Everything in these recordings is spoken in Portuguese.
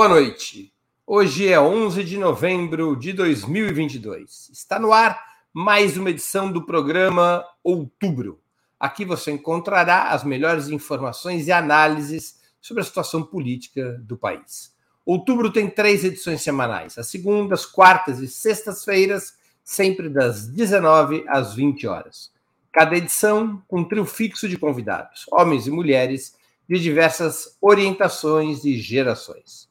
Boa noite. Hoje é 11 de novembro de 2022. Está no ar mais uma edição do programa Outubro. Aqui você encontrará as melhores informações e análises sobre a situação política do país. Outubro tem três edições semanais: as segundas, quartas e sextas-feiras, sempre das 19 às 20 horas. Cada edição com um trio fixo de convidados, homens e mulheres de diversas orientações e gerações.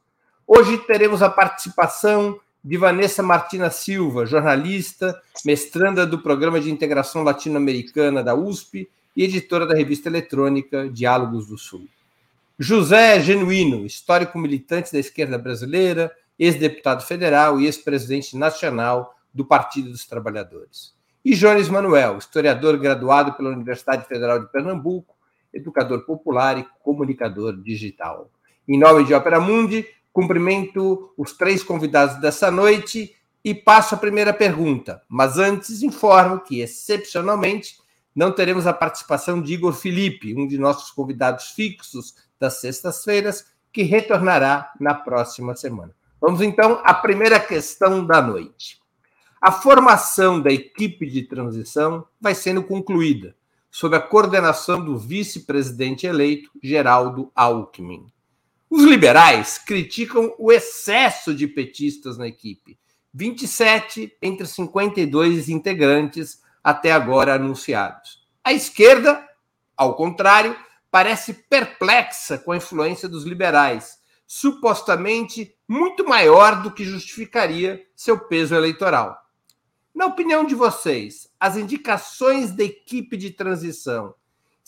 Hoje teremos a participação de Vanessa Martina Silva, jornalista, mestranda do Programa de Integração Latino-Americana da USP e editora da revista eletrônica Diálogos do Sul. José Genuíno, histórico militante da esquerda brasileira, ex-deputado federal e ex-presidente nacional do Partido dos Trabalhadores. E Jones Manuel, historiador graduado pela Universidade Federal de Pernambuco, educador popular e comunicador digital. Em nome de Opera Mundi, cumprimento os três convidados dessa noite e passo a primeira pergunta. Mas antes, informo que, excepcionalmente, não teremos a participação de Igor Felipe, um de nossos convidados fixos das sextas-feiras, que retornará na próxima semana. Vamos então à primeira questão da noite. A formação da equipe de transição vai sendo concluída sob a coordenação do vice-presidente eleito, Geraldo Alckmin. Os liberais criticam o excesso de petistas na equipe. 27 entre 52 integrantes até agora anunciados. A esquerda, ao contrário, parece perplexa com a influência dos liberais, supostamente muito maior do que justificaria seu peso eleitoral. Na opinião de vocês, as indicações da equipe de transição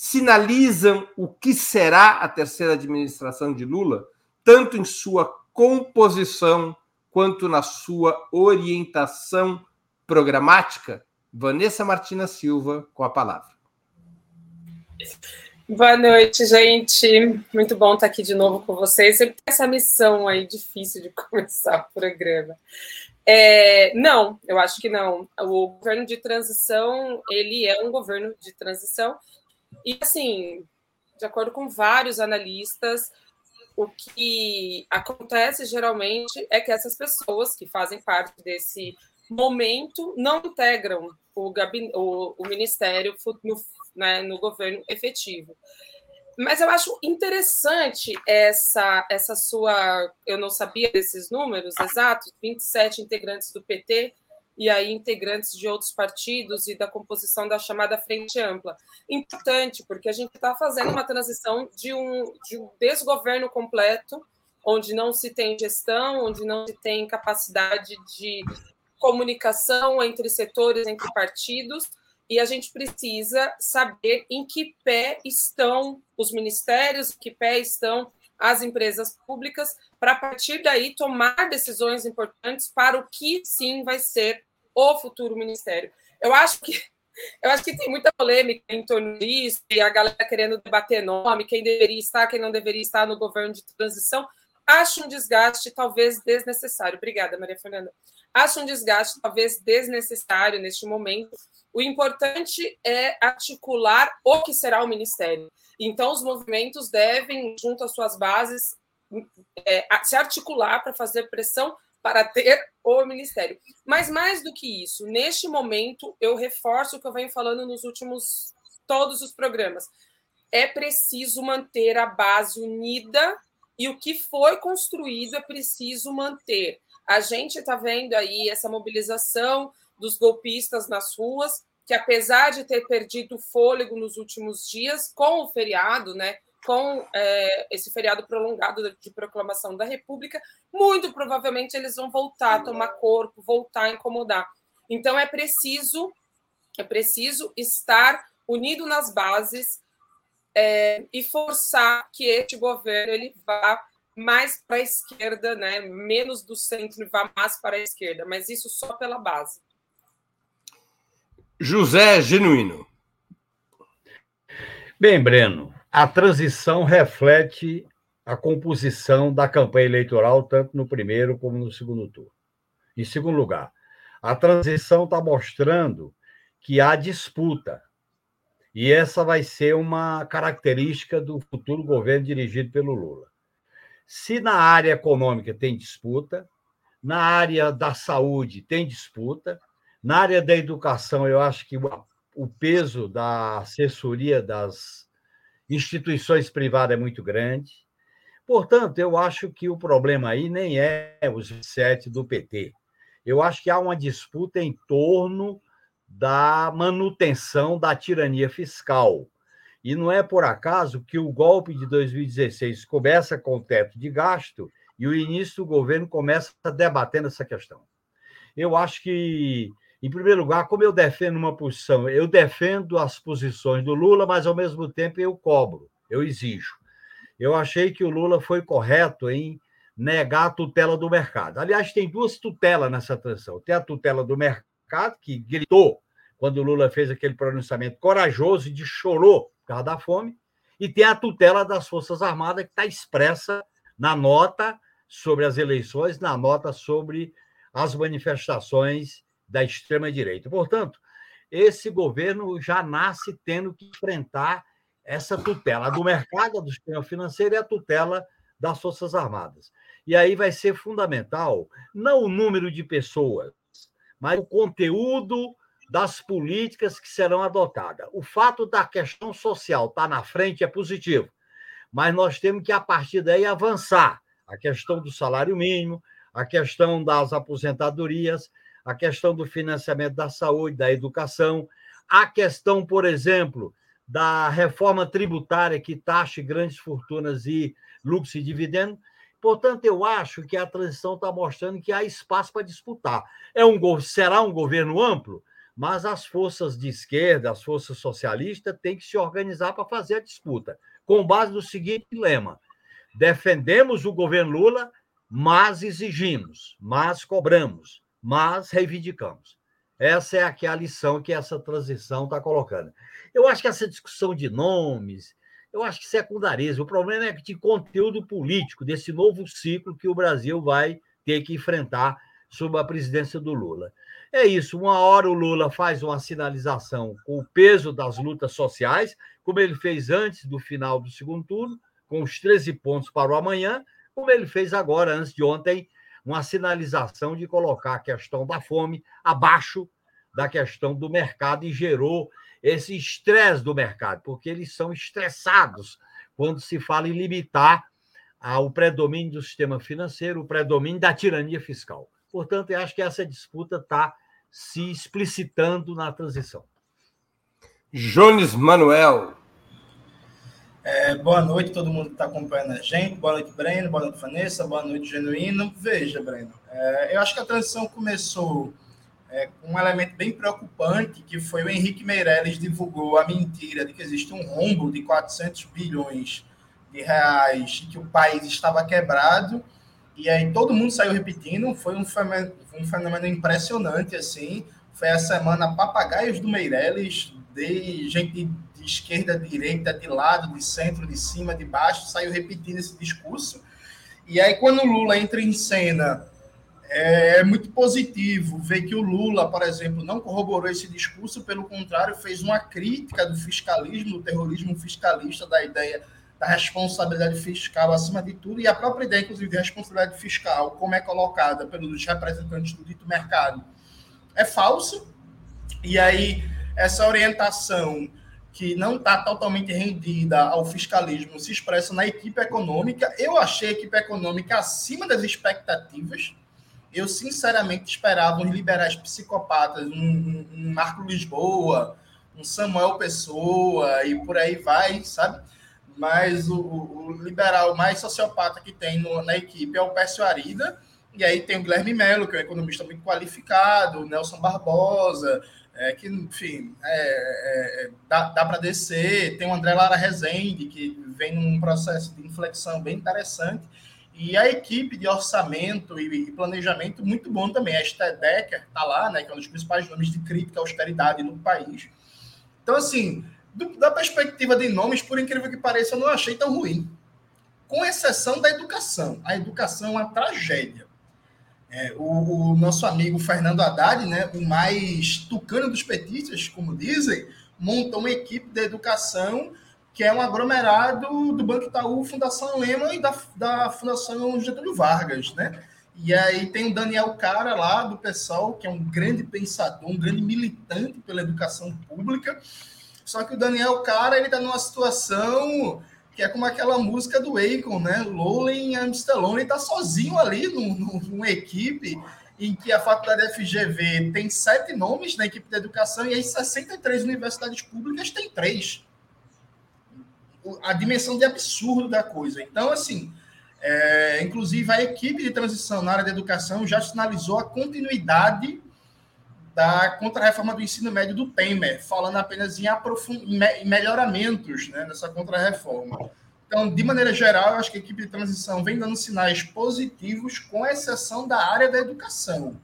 sinalizam o que será a terceira administração de Lula, tanto em sua composição quanto na sua orientação programática? Vanessa Martina Silva, com a palavra. Boa noite, gente. Muito bom estar aqui de novo com vocês. Sempre tem essa missão aí difícil de começar o programa. É, não, eu acho que não. O governo de transição, ele é um governo de transição. E, assim, de acordo com vários analistas, o que acontece geralmente é que essas pessoas que fazem parte desse momento não integram o, gabinete, o, o ministério no, né, no governo efetivo. Mas eu acho interessante essa, essa sua. Eu não sabia desses números exatos: 27 integrantes do PT e aí integrantes de outros partidos e da composição da chamada Frente Ampla. Importante, porque a gente está fazendo uma transição de um, de um desgoverno completo, onde não se tem gestão, onde não se tem capacidade de comunicação entre setores, entre partidos, e a gente precisa saber em que pé estão os ministérios, em que pé estão as empresas públicas, para a partir daí tomar decisões importantes para o que sim vai ser o futuro ministério. Eu acho que eu acho que tem muita polêmica em torno disso, e a galera querendo debater nome, quem deveria estar, quem não deveria estar no governo de transição. Acho um desgaste talvez desnecessário. Obrigada, Maria Fernanda. Acho um desgaste talvez desnecessário neste momento, o importante é articular o que será o ministério. Então, os movimentos devem, junto às suas bases, é, se articular para fazer pressão para ter o ministério. Mas mais do que isso, neste momento, eu reforço o que eu venho falando nos últimos todos os programas. É preciso manter a base unida e o que foi construído é preciso manter. A gente está vendo aí essa mobilização dos golpistas nas ruas, que apesar de ter perdido fôlego nos últimos dias, com o feriado, né, com é, esse feriado prolongado de proclamação da República, muito provavelmente eles vão voltar a tomar corpo, voltar a incomodar. Então é preciso, é preciso estar unido nas bases é, e forçar que este governo ele vá mais para a esquerda, né, menos do centro e vá mais para a esquerda, mas isso só pela base. José Genuíno. Bem, Breno, a transição reflete a composição da campanha eleitoral, tanto no primeiro como no segundo turno. Em segundo lugar, a transição está mostrando que há disputa. E essa vai ser uma característica do futuro governo dirigido pelo Lula. Se na área econômica tem disputa, na área da saúde tem disputa, na área da educação, eu acho que o peso da assessoria das instituições privadas é muito grande. Portanto, eu acho que o problema aí nem é os 27 do PT. Eu acho que há uma disputa em torno da manutenção da tirania fiscal. E não é por acaso que o golpe de 2016 começa com o teto de gasto e o início do governo começa debatendo essa questão. Eu acho que, em primeiro lugar, como eu defendo uma posição, eu defendo as posições do Lula, mas ao mesmo tempo eu cobro, eu exijo. Eu achei que o Lula foi correto em negar a tutela do mercado. Aliás, tem duas tutelas nessa transição. Tem a tutela do mercado, que gritou quando o Lula fez aquele pronunciamento corajoso e de chorou por causa da fome, e tem a tutela das Forças Armadas, que está expressa na nota sobre as eleições, na nota sobre as manifestações da extrema-direita. Portanto, esse governo já nasce tendo que enfrentar essa tutela do mercado, do sistema financeiro e a tutela das Forças Armadas. E aí vai ser fundamental não o número de pessoas, mas o conteúdo das políticas que serão adotadas. O fato da questão social estar na frente é positivo, mas nós temos que, a partir daí, avançar a questão do salário mínimo, a questão das aposentadorias, a questão do financiamento da saúde, da educação, a questão, por exemplo, da reforma tributária que taxe grandes fortunas e lucros e dividendos. Portanto, eu acho que a transição está mostrando que há espaço para disputar. É um, será um governo amplo, mas as forças de esquerda, as forças socialistas, têm que se organizar para fazer a disputa, com base no seguinte lema: defendemos o governo Lula, mas exigimos, mas cobramos, mas reivindicamos. Essa é aqui a lição que essa transição está colocando. Eu acho que essa discussão de nomes, eu acho que secundarismo. O problema é que de conteúdo político desse novo ciclo que o Brasil vai ter que enfrentar sob a presidência do Lula. É isso, uma hora o Lula faz uma sinalização com o peso das lutas sociais, como ele fez antes do final do segundo turno, com os 13 pontos para o amanhã, como ele fez agora, antes de ontem, uma sinalização de colocar a questão da fome abaixo da questão do mercado e gerou esse estresse do mercado, porque eles são estressados quando se fala em limitar o predomínio do sistema financeiro, o predomínio da tirania fiscal. Portanto, eu acho que essa disputa está se explicitando na transição. Jones Manuel, é, boa noite, todo mundo que está acompanhando a gente. Boa noite, Breno. Boa noite, Vanessa. Boa noite, Genuíno. Veja, Breno, é, eu acho que a transição começou é, com um elemento bem preocupante, que foi o Henrique Meirelles divulgou a mentira de que existe um rombo de 400 bilhões de reais e que o país estava quebrado. E aí todo mundo saiu repetindo. Foi um fenômeno, um fenômeno impressionante, assim. Foi a semana papagaios do Meirelles, de gente de esquerda, direita, de lado, de centro, de cima, de baixo, saiu repetindo esse discurso. E aí, quando o Lula entra em cena, é, é muito positivo ver que o Lula, por exemplo, não corroborou esse discurso, pelo contrário, fez uma crítica do fiscalismo, do terrorismo fiscalista, da ideia da responsabilidade fiscal acima de tudo, e a própria ideia, inclusive, de responsabilidade fiscal, como é colocada pelos representantes do dito mercado, é falsa. E aí, essa orientação que não está totalmente rendida ao fiscalismo se expressa na equipe econômica. Eu achei a equipe econômica acima das expectativas. Eu, sinceramente, esperava uns liberais psicopatas, um, um, Marco Lisboa, um Samuel Pessoa e por aí vai, sabe? Mas o, o liberal mais sociopata que tem no, na equipe é o Pécio Arida, e aí tem o Guilherme Melo, que é um economista muito qualificado, o Nelson Barbosa, é, que, enfim, é, é, dá, dá para descer. Tem o André Lara Rezende, que vem num processo de inflexão bem interessante. E a equipe de orçamento e, e planejamento muito bom também. A Esther Decker está lá, né, que é um dos principais nomes de crítica à austeridade no país. Então, assim, do, da perspectiva de nomes, por incrível que pareça, eu não achei tão ruim. Com exceção da educação. A educação é uma tragédia. É, o, o, nosso amigo Fernando Haddad, né, o mais tucano dos petistas, como dizem, montou uma equipe de educação que é um aglomerado do Banco Itaú, Fundação Lema e da, da Fundação Getúlio Vargas, né? E aí tem o Daniel Cara lá do PSOL, que é um grande pensador, um grande militante pela educação pública. Só que o Daniel Cara ele está numa situação que é como aquela música do Akon, né? Lowling Amstelon, ele está sozinho ali numa equipe em que a faculdade FGV tem sete nomes na equipe de educação e aí 63 universidades públicas tem três. A dimensão de absurdo da coisa. Então, assim, é, inclusive a equipe de transição na área da educação já sinalizou a continuidade da contra-reforma do ensino médio do Temer, falando apenas em, aprofund... em melhoramentos né, nessa contra-reforma. Então, de maneira geral, eu acho que a equipe de transição vem dando sinais positivos, com exceção da área da educação.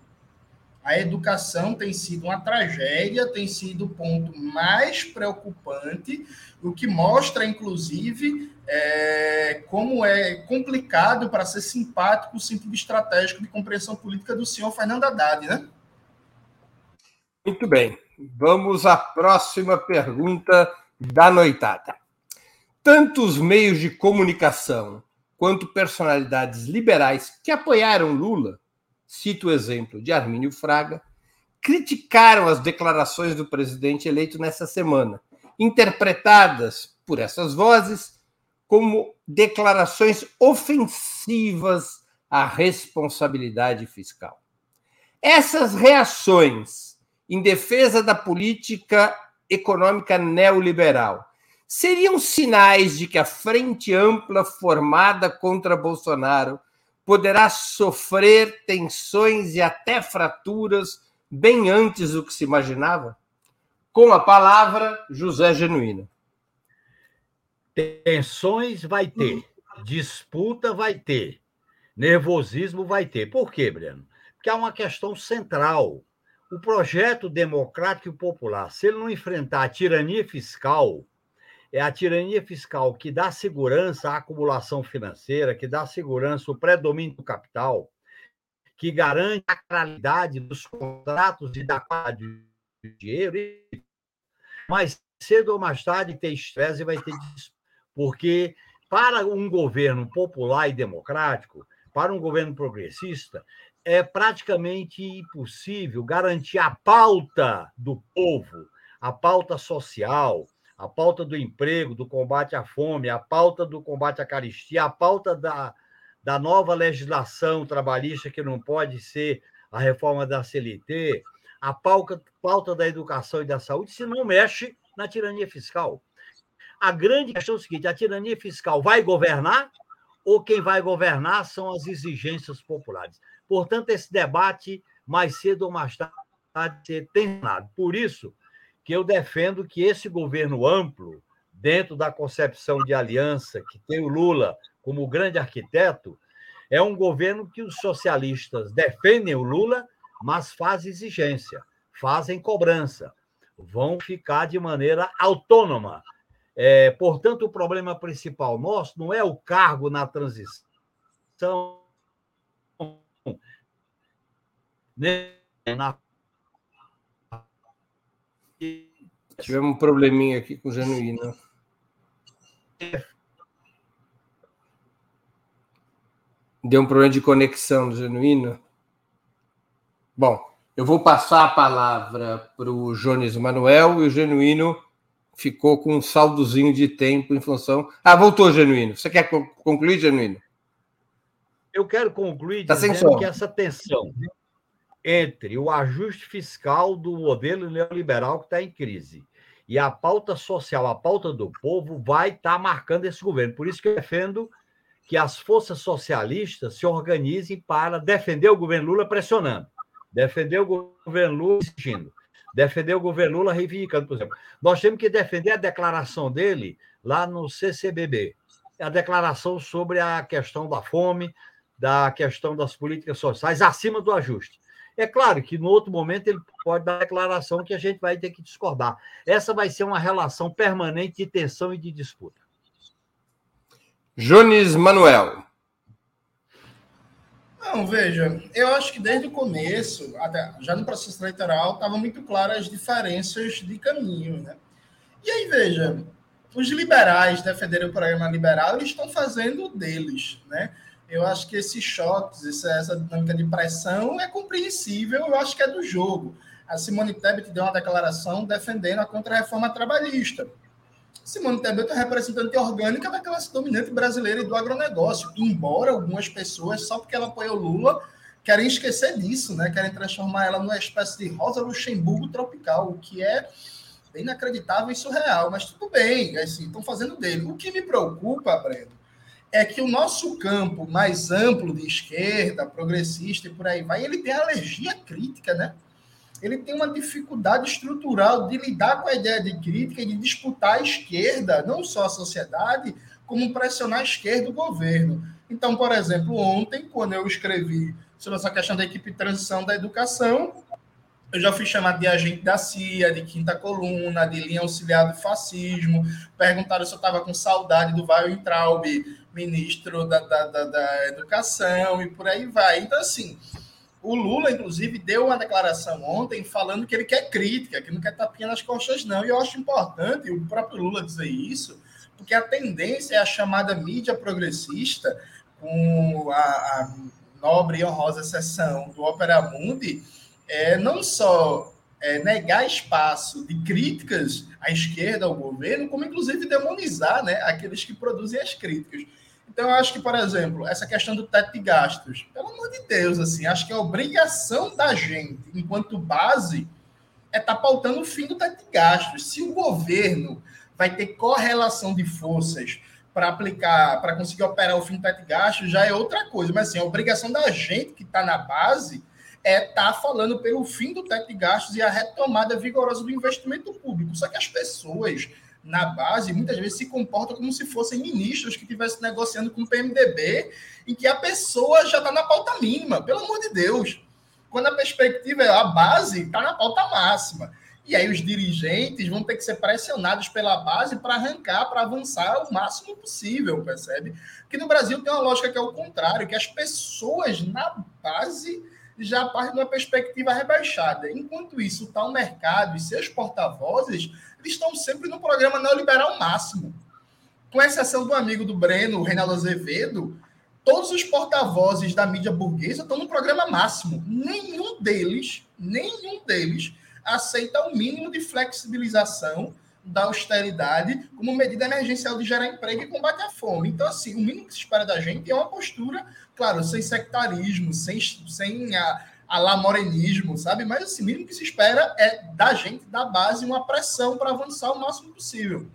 A educação tem sido uma tragédia, tem sido o ponto mais preocupante, o que mostra, inclusive, é, como é complicado para ser simpático o sentido estratégico de compreensão política do senhor Fernando Haddad, né? Muito bem. Vamos à próxima pergunta da noitada tanto os meios de comunicação quanto personalidades liberais que apoiaram Lula, cito o exemplo de Armínio Fraga, criticaram as declarações do presidente eleito nessa semana, interpretadas por essas vozes como declarações ofensivas à responsabilidade fiscal. Essas reações em defesa da política econômica neoliberal seriam sinais de que a frente ampla formada contra Bolsonaro poderá sofrer tensões e até fraturas bem antes do que se imaginava? Com a palavra, José Genuíno. Tensões vai ter, disputa vai ter, nervosismo vai ter. Por quê, Breno? Porque há uma questão central. O projeto democrático e popular, se ele não enfrentar a tirania fiscal, é a tirania fiscal que dá segurança à acumulação financeira, que dá segurança ao predomínio do capital, que garante a qualidade dos contratos e da qualidade do dinheiro. Mas cedo ou mais tarde tem estresse e vai ter porque para um governo popular e democrático, para um governo progressista, é praticamente impossível garantir a pauta do povo, a pauta social, a pauta do emprego, do combate à fome, a pauta do combate à caristia, a pauta da, da nova legislação trabalhista, que não pode ser a reforma da CLT, a pauta, pauta da educação e da saúde, se não mexe na tirania fiscal. A grande questão é o seguinte: a tirania fiscal vai governar ou quem vai governar são as exigências populares? Portanto, esse debate, mais cedo ou mais tarde, ser tensionado. Por isso, que eu defendo que esse governo amplo, dentro da concepção de aliança, que tem o Lula como grande arquiteto, é um governo que os socialistas defendem o Lula, mas fazem exigência, fazem cobrança, vão ficar de maneira autônoma. É, portanto, o problema principal nosso não é o cargo na transição, nem na Tivemos um probleminha aqui com o Genuíno. Deu um problema de conexão do Genuíno. Bom, eu vou passar a palavra para o Jones Manuel e o Genuíno ficou com um saldozinho de tempo em função. Ah, voltou, Genuíno. Você quer concluir, Genuíno? Eu quero concluir tá dizendo que essa tensão entre o ajuste fiscal do modelo neoliberal que está em crise e a pauta social, a pauta do povo, vai estar tá marcando esse governo. Por isso que eu defendo que as forças socialistas se organizem para defender o governo Lula pressionando, defender o governo Lula exigindo, defender o governo Lula reivindicando, por exemplo. Nós temos que defender a declaração dele lá no CCBB, a declaração sobre a questão da fome, da questão das políticas sociais acima do ajuste. É claro que no outro momento ele pode dar declaração que a gente vai ter que discordar. Essa vai ser uma relação permanente de tensão e de disputa. Jones Manuel. Não, veja, eu acho que desde o começo, já no processo eleitoral, estavam muito claras as diferenças de caminho. Né? E aí, veja, os liberais defenderem o programa liberal, eles estão fazendo deles, né? Eu acho que esses choques, essa dinâmica de pressão é compreensível, eu acho que é do jogo. A Simone Tebet deu uma declaração defendendo a contra-reforma trabalhista. Simone Tebet é representante orgânica da classe dominante brasileira e do agronegócio, embora algumas pessoas, só porque ela apoiou Lula, querem esquecer disso, né? Querem transformar ela numa espécie de Rosa Luxemburgo tropical, o que é inacreditável e surreal, mas tudo bem, assim, estão fazendo dele. O que me preocupa, Breno, é que o nosso campo mais amplo de esquerda, progressista e por aí vai, ele tem alergia crítica, né? Ele tem uma dificuldade estrutural de lidar com a ideia de crítica e de disputar a esquerda, não só a sociedade, como pressionar a esquerda o governo. Então, por exemplo, ontem, quando eu escrevi sobre essa questão da equipe de transição da educação, eu já fui chamado de agente da CIA, de quinta coluna, de linha auxiliar do fascismo. Perguntaram se eu estava com saudade do Weintraub, ministro da, da, da, da, Educação, e por aí vai. Então, assim, o Lula, inclusive, deu uma declaração ontem falando que ele quer crítica, que não quer tapinha nas costas, não. E eu acho importante o próprio Lula dizer isso, porque a tendência é a chamada mídia progressista, com a, a nobre e honrosa exceção do Opera Mundi é, não só é, negar espaço de críticas à esquerda, ao governo, como inclusive demonizar né, aqueles que produzem as críticas. Então, eu acho que, por exemplo, essa questão do teto de gastos, pelo amor de Deus, assim, acho que a obrigação da gente, enquanto base, é estar tá pautando o fim do teto de gastos. Se o governo vai ter correlação de forças para aplicar, para conseguir operar o fim do teto de gastos, já é outra coisa. Mas, assim, a obrigação da gente que está na base é estar tá falando pelo fim do teto de gastos e a retomada vigorosa do investimento público. Só que as pessoas na base muitas vezes se comportam como se fossem ministros que estivessem negociando com o PMDB em que a pessoa já está na pauta mínima, pelo amor de Deus. Quando a perspectiva é a base está na pauta máxima. E aí os dirigentes vão ter que ser pressionados pela base para arrancar, para avançar o máximo possível, percebe? Que no Brasil tem uma lógica que é o contrário, que as pessoas na base já parte de uma perspectiva rebaixada. Enquanto isso, está o mercado e seus porta-vozes, estão sempre no programa neoliberal máximo. Com exceção do amigo do Breno, Reinaldo Azevedo, todos os porta-vozes da mídia burguesa estão no programa máximo. Nenhum deles, nenhum deles aceita o mínimo de flexibilização da austeridade como medida emergencial de gerar emprego e combate à fome. Então, assim, o mínimo que se espera da gente é uma postura, claro, sem sectarismo, sem, sem a, a lá morenismo, sabe? Mas assim, o mínimo que se espera é da gente, da base, uma pressão para avançar o máximo possível.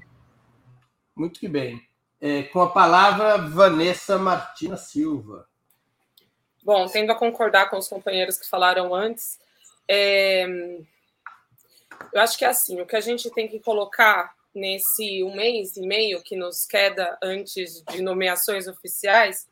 Muito que bem. É, com a palavra, Vanessa Martina Silva. Bom, tendo a concordar com os companheiros que falaram antes, é, eu acho que é assim, o que a gente tem que colocar nesse um mês e meio que nos queda antes de nomeações oficiais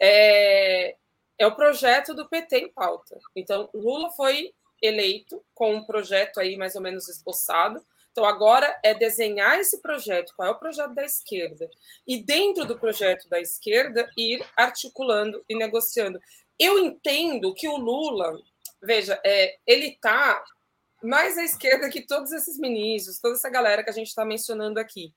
é, é o projeto do PT em pauta. Então, Lula foi eleito com um projeto aí mais ou menos esboçado. Então, agora é desenhar esse projeto, qual é o projeto da esquerda, e dentro do projeto da esquerda, ir articulando e negociando. Eu entendo que o Lula, veja, é, ele está mais à esquerda que todos esses ministros, toda essa galera que a gente está mencionando aqui.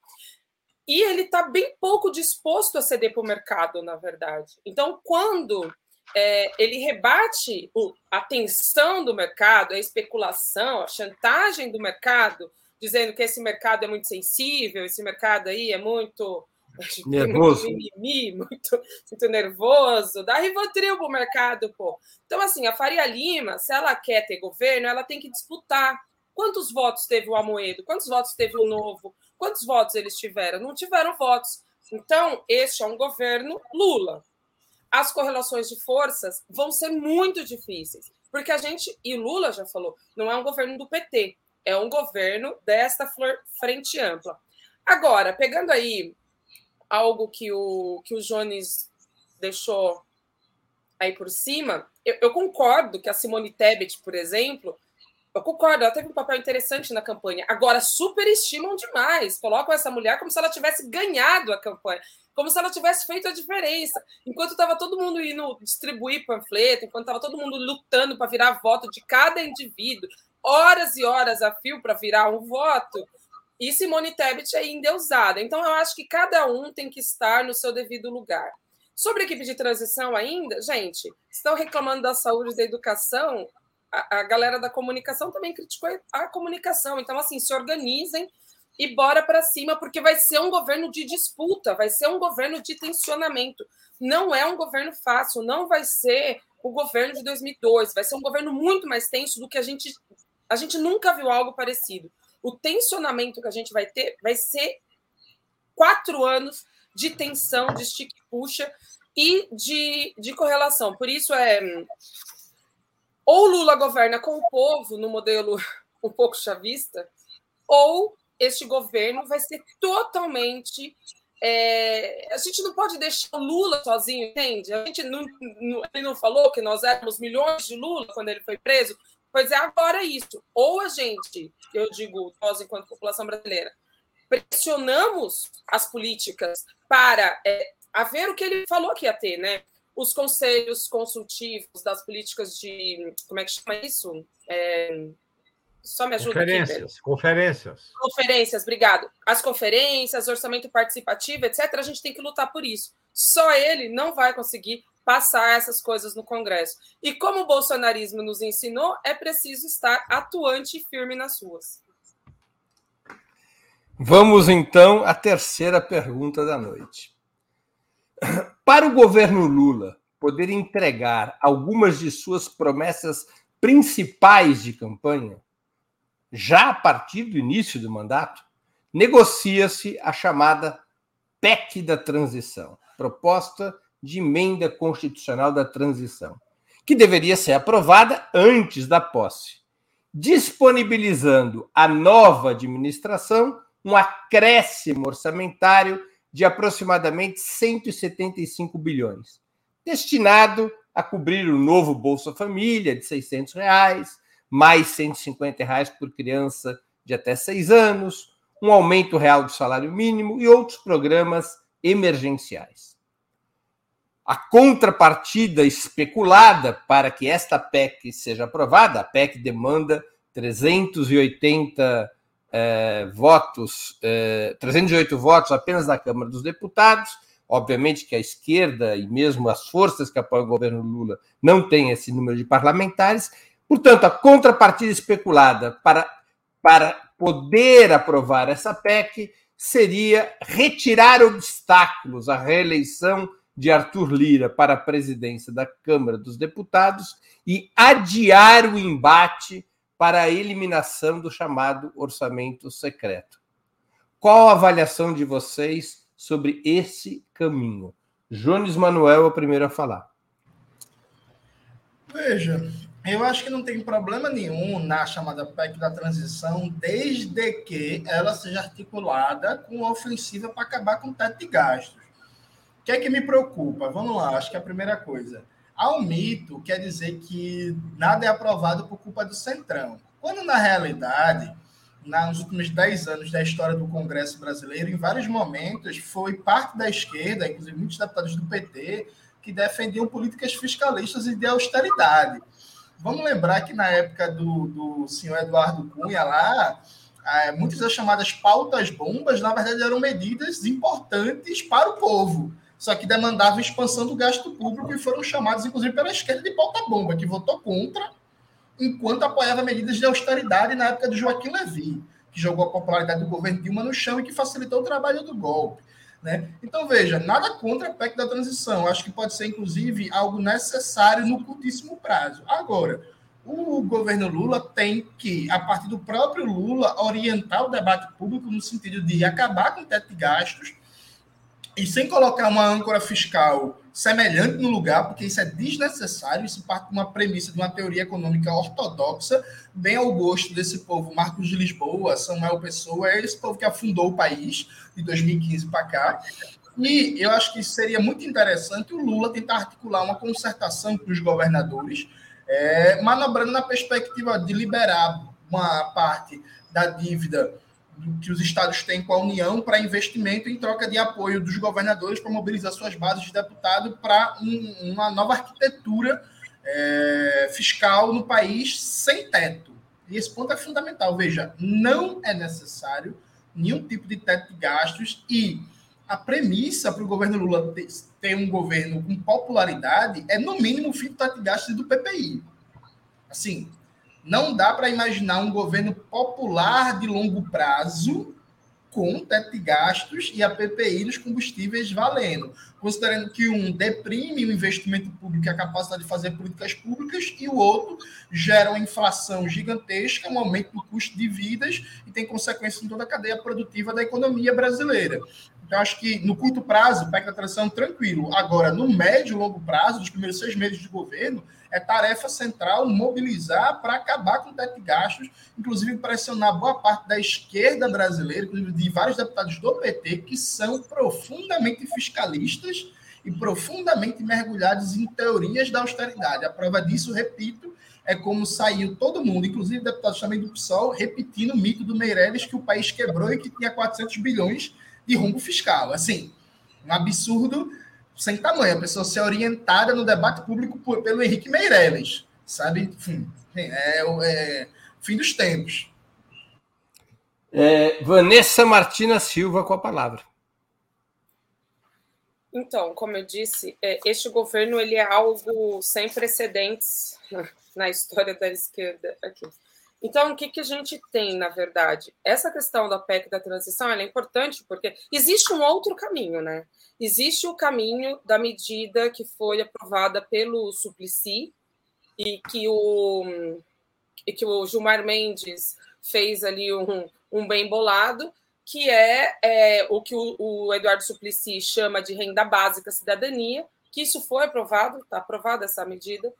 E ele está bem pouco disposto a ceder para o mercado, na verdade. Então, quando é, ele rebate o, a tensão do mercado, a especulação, a chantagem do mercado, dizendo que esse mercado é muito sensível, esse mercado aí é muito nervoso, muito, mimimi, muito, muito nervoso, dá rivotril para o mercado, pô. Então, assim, a Faria Lima, se ela quer ter governo, ela tem que disputar. Quantos votos teve o Amoedo? Quantos votos teve o Novo? Quantos votos eles tiveram? Não tiveram votos. Então, este é um governo Lula. As correlações de forças vão ser muito difíceis, porque a gente, e Lula já falou, não é um governo do PT, é um governo desta frente ampla. Agora, pegando aí algo que o, que o Jones deixou aí por cima, eu, eu, concordo que a Simone Tebet, por exemplo, eu concordo, ela teve um papel interessante na campanha. Agora, superestimam demais, colocam essa mulher como se ela tivesse ganhado a campanha, como se ela tivesse feito a diferença. Enquanto estava todo mundo indo distribuir panfleto, enquanto estava todo mundo lutando para virar voto de cada indivíduo, horas e horas a fio para virar um voto, e Simone Tebet é endeusada. Então, eu acho que cada um tem que estar no seu devido lugar. Sobre a equipe de transição ainda, gente, estão reclamando da saúde e da educação, a, a galera da comunicação também criticou a comunicação. Então, assim, se organizem e bora para cima, porque vai ser um governo de disputa, vai ser um governo de tensionamento. Não é um governo fácil, não vai ser o governo de 2002, vai ser um governo muito mais tenso do que a gente a gente nunca viu algo parecido. O tensionamento que a gente vai ter vai ser quatro anos de tensão, de estique-puxa e de, de correlação. Por isso é ou Lula governa com o povo no modelo um pouco chavista, ou este governo vai ser totalmente. É, a gente não pode deixar o Lula sozinho, entende? A gente não, não, ele não falou que nós éramos milhões de Lula quando ele foi preso. Pois é, agora é isso. Ou a gente, eu digo, nós enquanto população brasileira, pressionamos as políticas para é, haver o que ele falou que ia ter, né? Os conselhos consultivos das políticas de. Como é que chama isso? É, só me ajuda conferências, aqui, Conferências. Conferências, obrigado. As conferências, orçamento participativo, etc., a gente tem que lutar por isso. Só ele não vai conseguir passar essas coisas no Congresso. E como o bolsonarismo nos ensinou, é preciso estar atuante e firme nas ruas. Vamos então à terceira pergunta da noite. Para o governo Lula poder entregar algumas de suas promessas principais de campanha, já a partir do início do mandato, negocia-se a chamada PEC da transição, proposta de emenda constitucional da transição, que deveria ser aprovada antes da posse, disponibilizando à nova administração um acréscimo orçamentário de aproximadamente 175 bilhões, destinado a cobrir o novo Bolsa Família de 600 reais, mais 150 reais por criança de até seis anos, um aumento real do salário mínimo e outros programas emergenciais. A contrapartida especulada para que esta PEC seja aprovada, a PEC demanda 380 eh, votos, eh, 308 votos apenas na Câmara dos Deputados. Obviamente que a esquerda e mesmo as forças que apoiam o governo Lula não têm esse número de parlamentares, Portanto, a contrapartida especulada para, para poder aprovar essa PEC seria retirar obstáculos à reeleição de Arthur Lira para a presidência da Câmara dos Deputados e adiar o embate para a eliminação do chamado orçamento secreto. Qual a avaliação de vocês sobre esse caminho? Jones Manuel é o primeiro a falar. Veja, eu acho que não tem problema nenhum na chamada PEC da transição, desde que ela seja articulada com uma ofensiva para acabar com o teto de gastos. O que é que me preocupa? Vamos lá, acho que é a primeira coisa. Há um mito, quer dizer que nada é aprovado por culpa do Centrão. Quando, na realidade, nos últimos 10 anos da história do Congresso brasileiro, em vários momentos, foi parte da esquerda, inclusive muitos deputados do PT, que defendiam políticas fiscalistas e de austeridade. Vamos lembrar que na época do, do senhor Eduardo Cunha lá, muitas das chamadas pautas bombas, na verdade, eram medidas importantes para o povo, só que demandavam expansão do gasto público e foram chamadas, inclusive, pela esquerda de pauta bomba, que votou contra, enquanto apoiava medidas de austeridade na época do Joaquim Levy, que jogou a popularidade do governo Dilma no chão e que facilitou o trabalho do golpe. Né? Então, veja, nada contra a PEC da transição. Acho que pode ser, inclusive, algo necessário no curtíssimo prazo. Agora, o governo Lula tem que, a partir do próprio Lula, orientar o debate público no sentido de acabar com o teto de gastos e sem colocar uma âncora fiscal semelhante no lugar, porque isso é desnecessário, isso parte de uma premissa de uma teoria econômica ortodoxa, bem ao gosto desse povo, Marcos de Lisboa, Samuel Pessoa, é esse povo que afundou o país de 2015 para cá. E eu acho que seria muito interessante o Lula tentar articular uma concertação com os governadores, é, manobrando na perspectiva de liberar uma parte da dívida que os estados têm com a União para investimento em troca de apoio dos governadores para mobilizar suas bases de deputado para um, uma nova arquitetura é, fiscal no país sem teto. E esse ponto é fundamental. Veja, não é necessário nenhum tipo de teto de gastos e a premissa para o governo Lula ter um governo com popularidade é, no mínimo, o fim do teto de gastos do PPI. Assim, não dá para imaginar um governo popular de longo prazo com teto de gastos e a PPI nos combustíveis valendo, considerando que um deprime o investimento público e a capacidade de fazer políticas públicas, e o outro gera uma inflação gigantesca, um aumento do custo de vidas e tem consequências em toda a cadeia produtiva da economia brasileira. Então, acho que no curto prazo, PEC da transição tranquilo. Agora, no médio e longo prazo, dos primeiros seis meses de governo, é tarefa central mobilizar para acabar com o teto de gastos, inclusive pressionar boa parte da esquerda brasileira, inclusive de vários deputados do PT, que são profundamente fiscalistas e profundamente mergulhados em teorias da austeridade. A prova disso, repito, é como saiu todo mundo, inclusive deputados também do PSOL, repetindo o mito do Meirelles que o país quebrou e que tinha 400 bilhões de rumbo fiscal. Assim, um absurdo sem tamanho, a pessoa ser orientada no debate público por, pelo Henrique Meirelles, sabe? Enfim, é, é fim dos tempos. É, Vanessa Martina Silva com a palavra. Então, como eu disse, é, este governo ele é algo sem precedentes na história da esquerda aqui. Então, o que, que a gente tem, na verdade? Essa questão da PEC da transição é importante porque existe um outro caminho, né? Existe o caminho da medida que foi aprovada pelo Suplicy e que o, e que o Gilmar Mendes fez ali um, um bem bolado, que é, é o que o, o, Eduardo Suplicy chama de renda básica cidadania, que isso foi aprovado, está aprovada essa medida,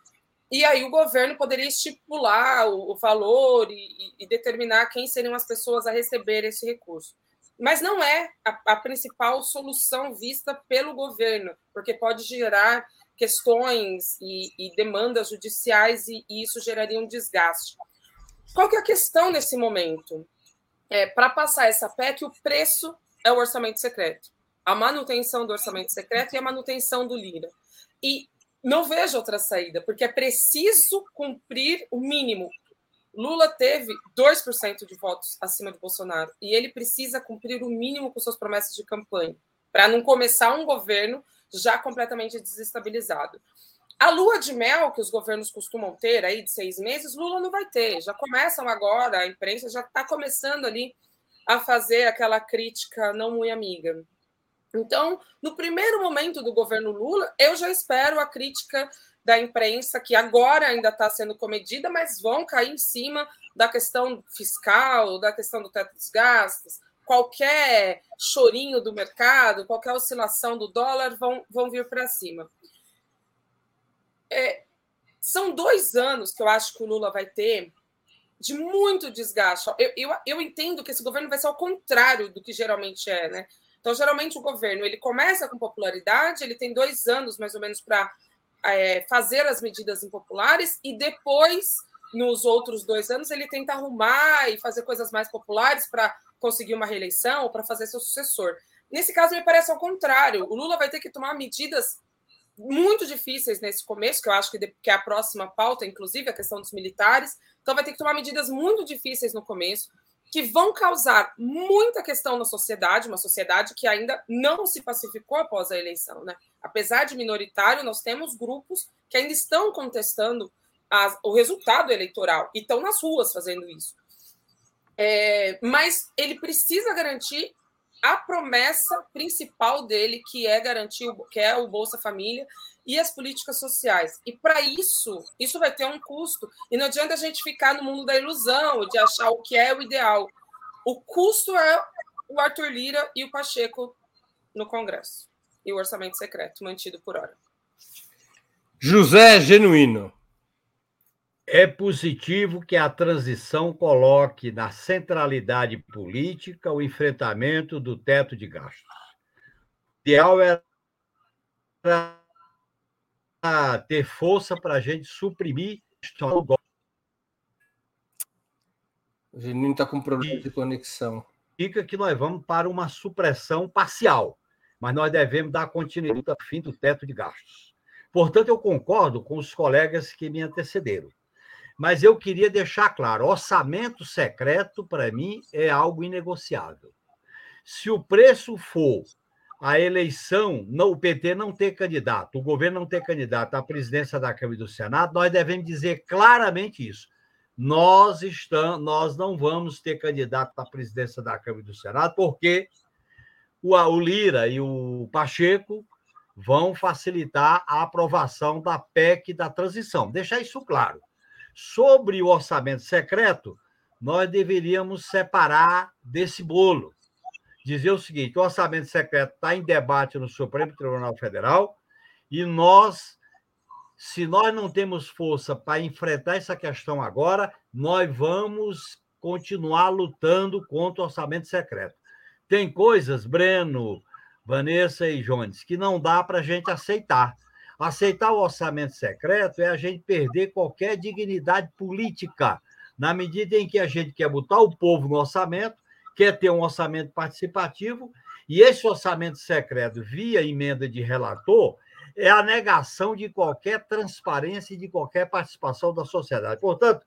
e aí o governo poderia estipular o, o valor e, e, determinar quem seriam as pessoas a receber esse recurso. Mas não é a, a principal solução vista pelo governo, porque pode gerar questões e, e demandas judiciais e, e, isso geraria um desgaste. Qual que é a questão nesse momento? É, Para passar essa PEC, o preço é o orçamento secreto. A manutenção do orçamento secreto e a manutenção do Lira. E não vejo outra saída, porque é preciso cumprir o mínimo. Lula teve 2% de votos acima de Bolsonaro e ele precisa cumprir o mínimo com suas promessas de campanha, para não começar um governo já completamente desestabilizado. A lua de mel que os governos costumam ter aí de seis meses, Lula não vai ter. Já começam agora, a imprensa já está começando ali a fazer aquela crítica não muito amiga. Então, no primeiro momento do governo Lula, eu já espero a crítica da imprensa, que agora ainda está sendo comedida, mas vão cair em cima da questão fiscal, da questão do teto dos gastos. Qualquer chorinho do mercado, qualquer oscilação do dólar vão, vão vir para cima. É, são dois anos que eu acho que o Lula vai ter de muito desgaste. Eu, eu, eu entendo que esse governo vai ser ao contrário do que geralmente é, né? Então, geralmente, o governo ele começa com popularidade, ele tem dois anos mais ou menos para é, fazer as medidas impopulares, e depois, nos outros dois anos, ele tenta arrumar e fazer coisas mais populares para conseguir uma reeleição ou para fazer seu sucessor. Nesse caso, me parece ao contrário. O Lula vai ter que tomar medidas muito difíceis nesse começo, que eu acho que, é a próxima pauta, inclusive, a questão dos militares. Então, vai ter que tomar medidas muito difíceis no começo que vão causar muita questão na sociedade, uma sociedade que ainda não se pacificou após a eleição. Né? Apesar de minoritário, nós temos grupos que ainda estão contestando as, o resultado eleitoral e estão nas ruas fazendo isso. É, mas ele precisa garantir a promessa principal dele, que é garantir, que é o Bolsa Família e as políticas sociais. E para isso, isso vai ter um custo. E não adianta a gente ficar no mundo da ilusão, de achar o que é o ideal. O custo é o Arthur Lira e o Pacheco no Congresso. E o orçamento secreto mantido por hora. José Genuíno. É positivo que a transição coloque na centralidade política o enfrentamento do teto de gastos. O ideal era ter força para a gente suprimir o golpe. O Genuíno está com problema de conexão. Fica que nós vamos para uma supressão parcial, mas nós devemos dar continuidade ao fim do teto de gastos. Portanto, eu concordo com os colegas que me antecederam. Mas eu queria deixar claro: orçamento secreto, para mim, é algo inegociável. Se o preço for a eleição, não, o PT não ter candidato, o governo não ter candidato à presidência da Câmara e do Senado, nós devemos dizer claramente isso. Nós estamos, nós não vamos ter candidato à presidência da Câmara e do Senado, porque o, o Lira e o Pacheco vão facilitar a aprovação da PEC da transição. Deixar isso claro. Sobre o orçamento secreto, nós deveríamos separar desse bolo. Dizer o seguinte: o orçamento secreto está em debate no Supremo Tribunal Federal e nós, se nós não temos força para enfrentar essa questão agora, nós vamos continuar lutando contra o orçamento secreto. Tem coisas, Breno, Vanessa e Jones, que não dá para a gente aceitar. Aceitar o orçamento secreto é a gente perder qualquer dignidade política, na medida em que a gente quer botar o povo no orçamento, quer ter um orçamento participativo, e esse orçamento secreto, via emenda de relator, é a negação de qualquer transparência e de qualquer participação da sociedade. Portanto,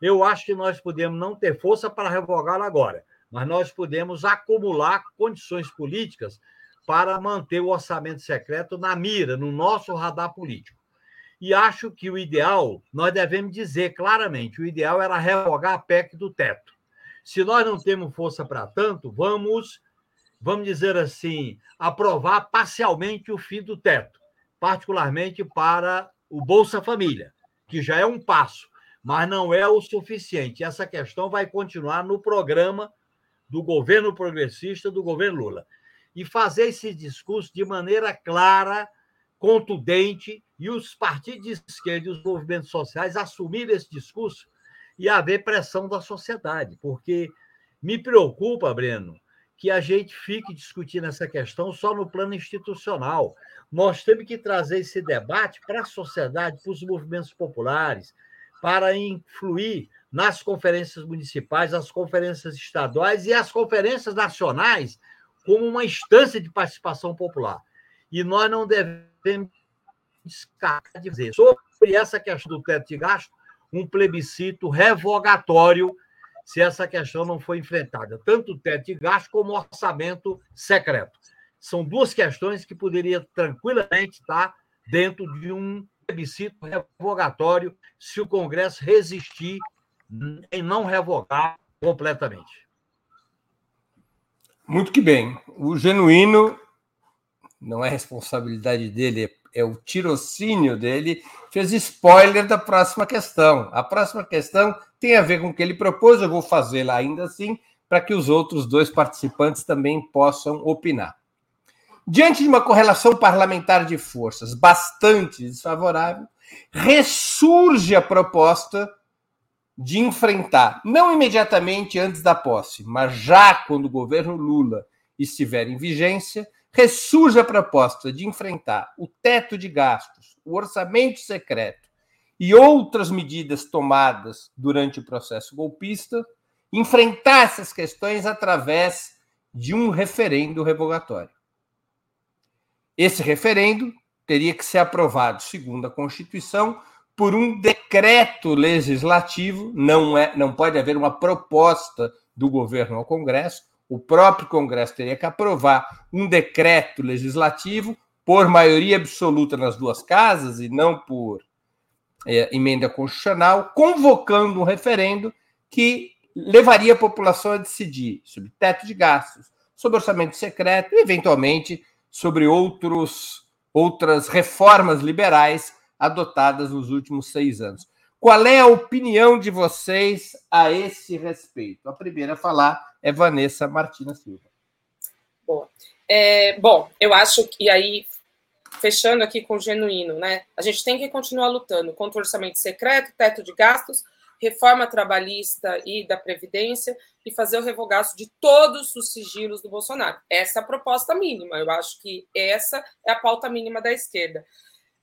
eu acho que nós podemos não ter força para revogá-lo agora, mas nós podemos acumular condições políticas para manter o orçamento secreto na mira, no nosso radar político. E acho que o ideal, nós devemos dizer claramente, o ideal era revogar a PEC do teto. Se nós não temos força para tanto, vamos, vamos dizer assim, aprovar parcialmente o fim do teto, particularmente para o Bolsa Família, que já é um passo, mas não é o suficiente. Essa questão vai continuar no programa do governo progressista, do governo Lula e fazer esse discurso de maneira clara, contundente, e os partidos de esquerda e os movimentos sociais assumirem esse discurso e haver pressão da sociedade, porque me preocupa, Breno, que a gente fique discutindo essa questão só no plano institucional. Nós temos que trazer esse debate para a sociedade, para os movimentos populares, para influir nas conferências municipais, as conferências estaduais e as conferências nacionais como uma instância de participação popular. E nós não devemos descartar de dizer sobre essa questão do teto de gasto um plebiscito revogatório se essa questão não for enfrentada, tanto o teto de gasto como o orçamento secreto. São duas questões que poderiam tranquilamente estar dentro de um plebiscito revogatório se o Congresso resistir em não revogar completamente. Muito que bem. O genuíno não é responsabilidade dele, é o tirocínio dele. Fez spoiler da próxima questão. A próxima questão tem a ver com o que ele propôs, eu vou fazê-la ainda assim, para que os outros dois participantes também possam opinar. Diante de uma correlação parlamentar de forças bastante desfavorável, ressurge a proposta de enfrentar, não imediatamente antes da posse, mas já quando o governo Lula estiver em vigência, ressurge a proposta de enfrentar o teto de gastos, o orçamento secreto e outras medidas tomadas durante o processo golpista, enfrentar essas questões através de um referendo revogatório. Esse referendo teria que ser aprovado, segundo a Constituição, por um decreto legislativo, não, é, não pode haver uma proposta do governo ao Congresso, o próprio Congresso teria que aprovar um decreto legislativo por maioria absoluta nas duas casas e não por é, emenda constitucional, convocando um referendo que levaria a população a decidir sobre teto de gastos, sobre orçamento secreto e, eventualmente, sobre outros, outras reformas liberais adotadas nos últimos seis anos. Qual é a opinião de vocês a esse respeito? A primeira a falar é Vanessa Martina Silva. Boa. É, bom, eu acho que aí, fechando aqui com o genuíno, né? A gente tem que continuar lutando contra o orçamento secreto, teto de gastos, reforma trabalhista e da Previdência e fazer o revogaço de todos os sigilos do Bolsonaro. Essa é a proposta mínima. Eu acho que essa é a pauta mínima da esquerda.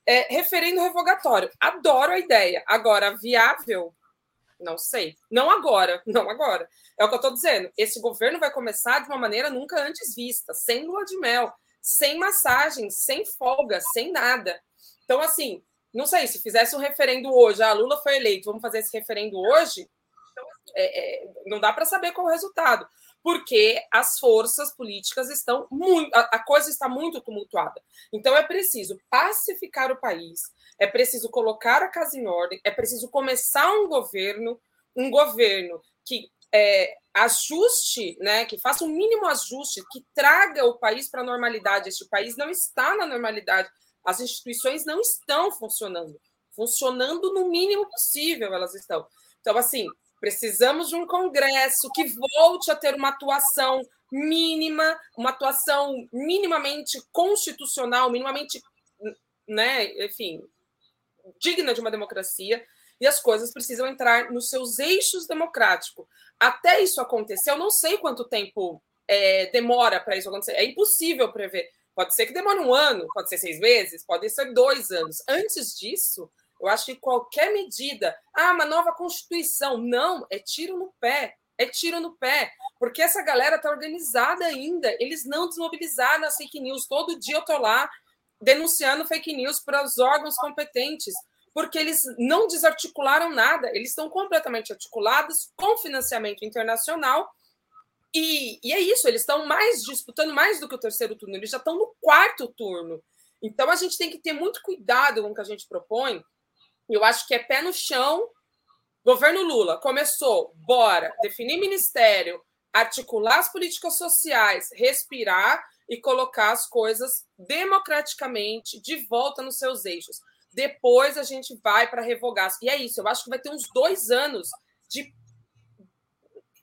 É, referendo revogatório. Adoro a ideia. Agora, viável? Não sei. Não agora. Não agora. É o que eu estou dizendo. Esse governo vai começar de uma maneira nunca antes vista, sem lua de mel, sem massagem, sem folga, sem nada. Então, assim, não sei, se fizesse um referendo hoje, a ah, Lula foi eleito, vamos fazer esse referendo hoje, é, é, não dá para saber qual o resultado. Porque as forças políticas estão muito. A, coisa está muito tumultuada. Então é preciso pacificar o país, é preciso colocar a casa em ordem, é preciso começar um governo, um governo que é, ajuste, né, que faça um mínimo ajuste, que traga o país para a normalidade. Este país não está na normalidade. As instituições não estão funcionando. Funcionando no mínimo possível, elas estão. Então, assim, Precisamos de um Congresso que volte a ter uma atuação mínima, uma atuação minimamente constitucional, minimamente, né, enfim, digna de uma democracia, e as coisas precisam entrar nos seus eixos democráticos. Até isso acontecer, eu não sei quanto tempo é, demora para isso acontecer. É impossível prever. Pode ser que demore um ano, pode ser seis meses, pode ser dois anos. Antes disso, eu acho que qualquer medida, ah, uma nova Constituição, não, é tiro no pé, é tiro no pé, porque essa galera está organizada ainda, eles não desmobilizaram as fake news. Todo dia eu estou lá denunciando fake news para os órgãos competentes, porque eles não desarticularam nada, eles estão completamente articulados com financiamento internacional. E, e é isso, eles estão mais disputando mais do que o terceiro turno, eles já estão no quarto turno. Então a gente tem que ter muito cuidado com o que a gente propõe, eu acho que é pé no chão. Governo Lula começou, bora, definir ministério, articular as políticas sociais, respirar e colocar as coisas democraticamente de volta nos seus eixos. Depois a gente vai para revogar. E é isso, eu acho que vai ter uns dois anos de.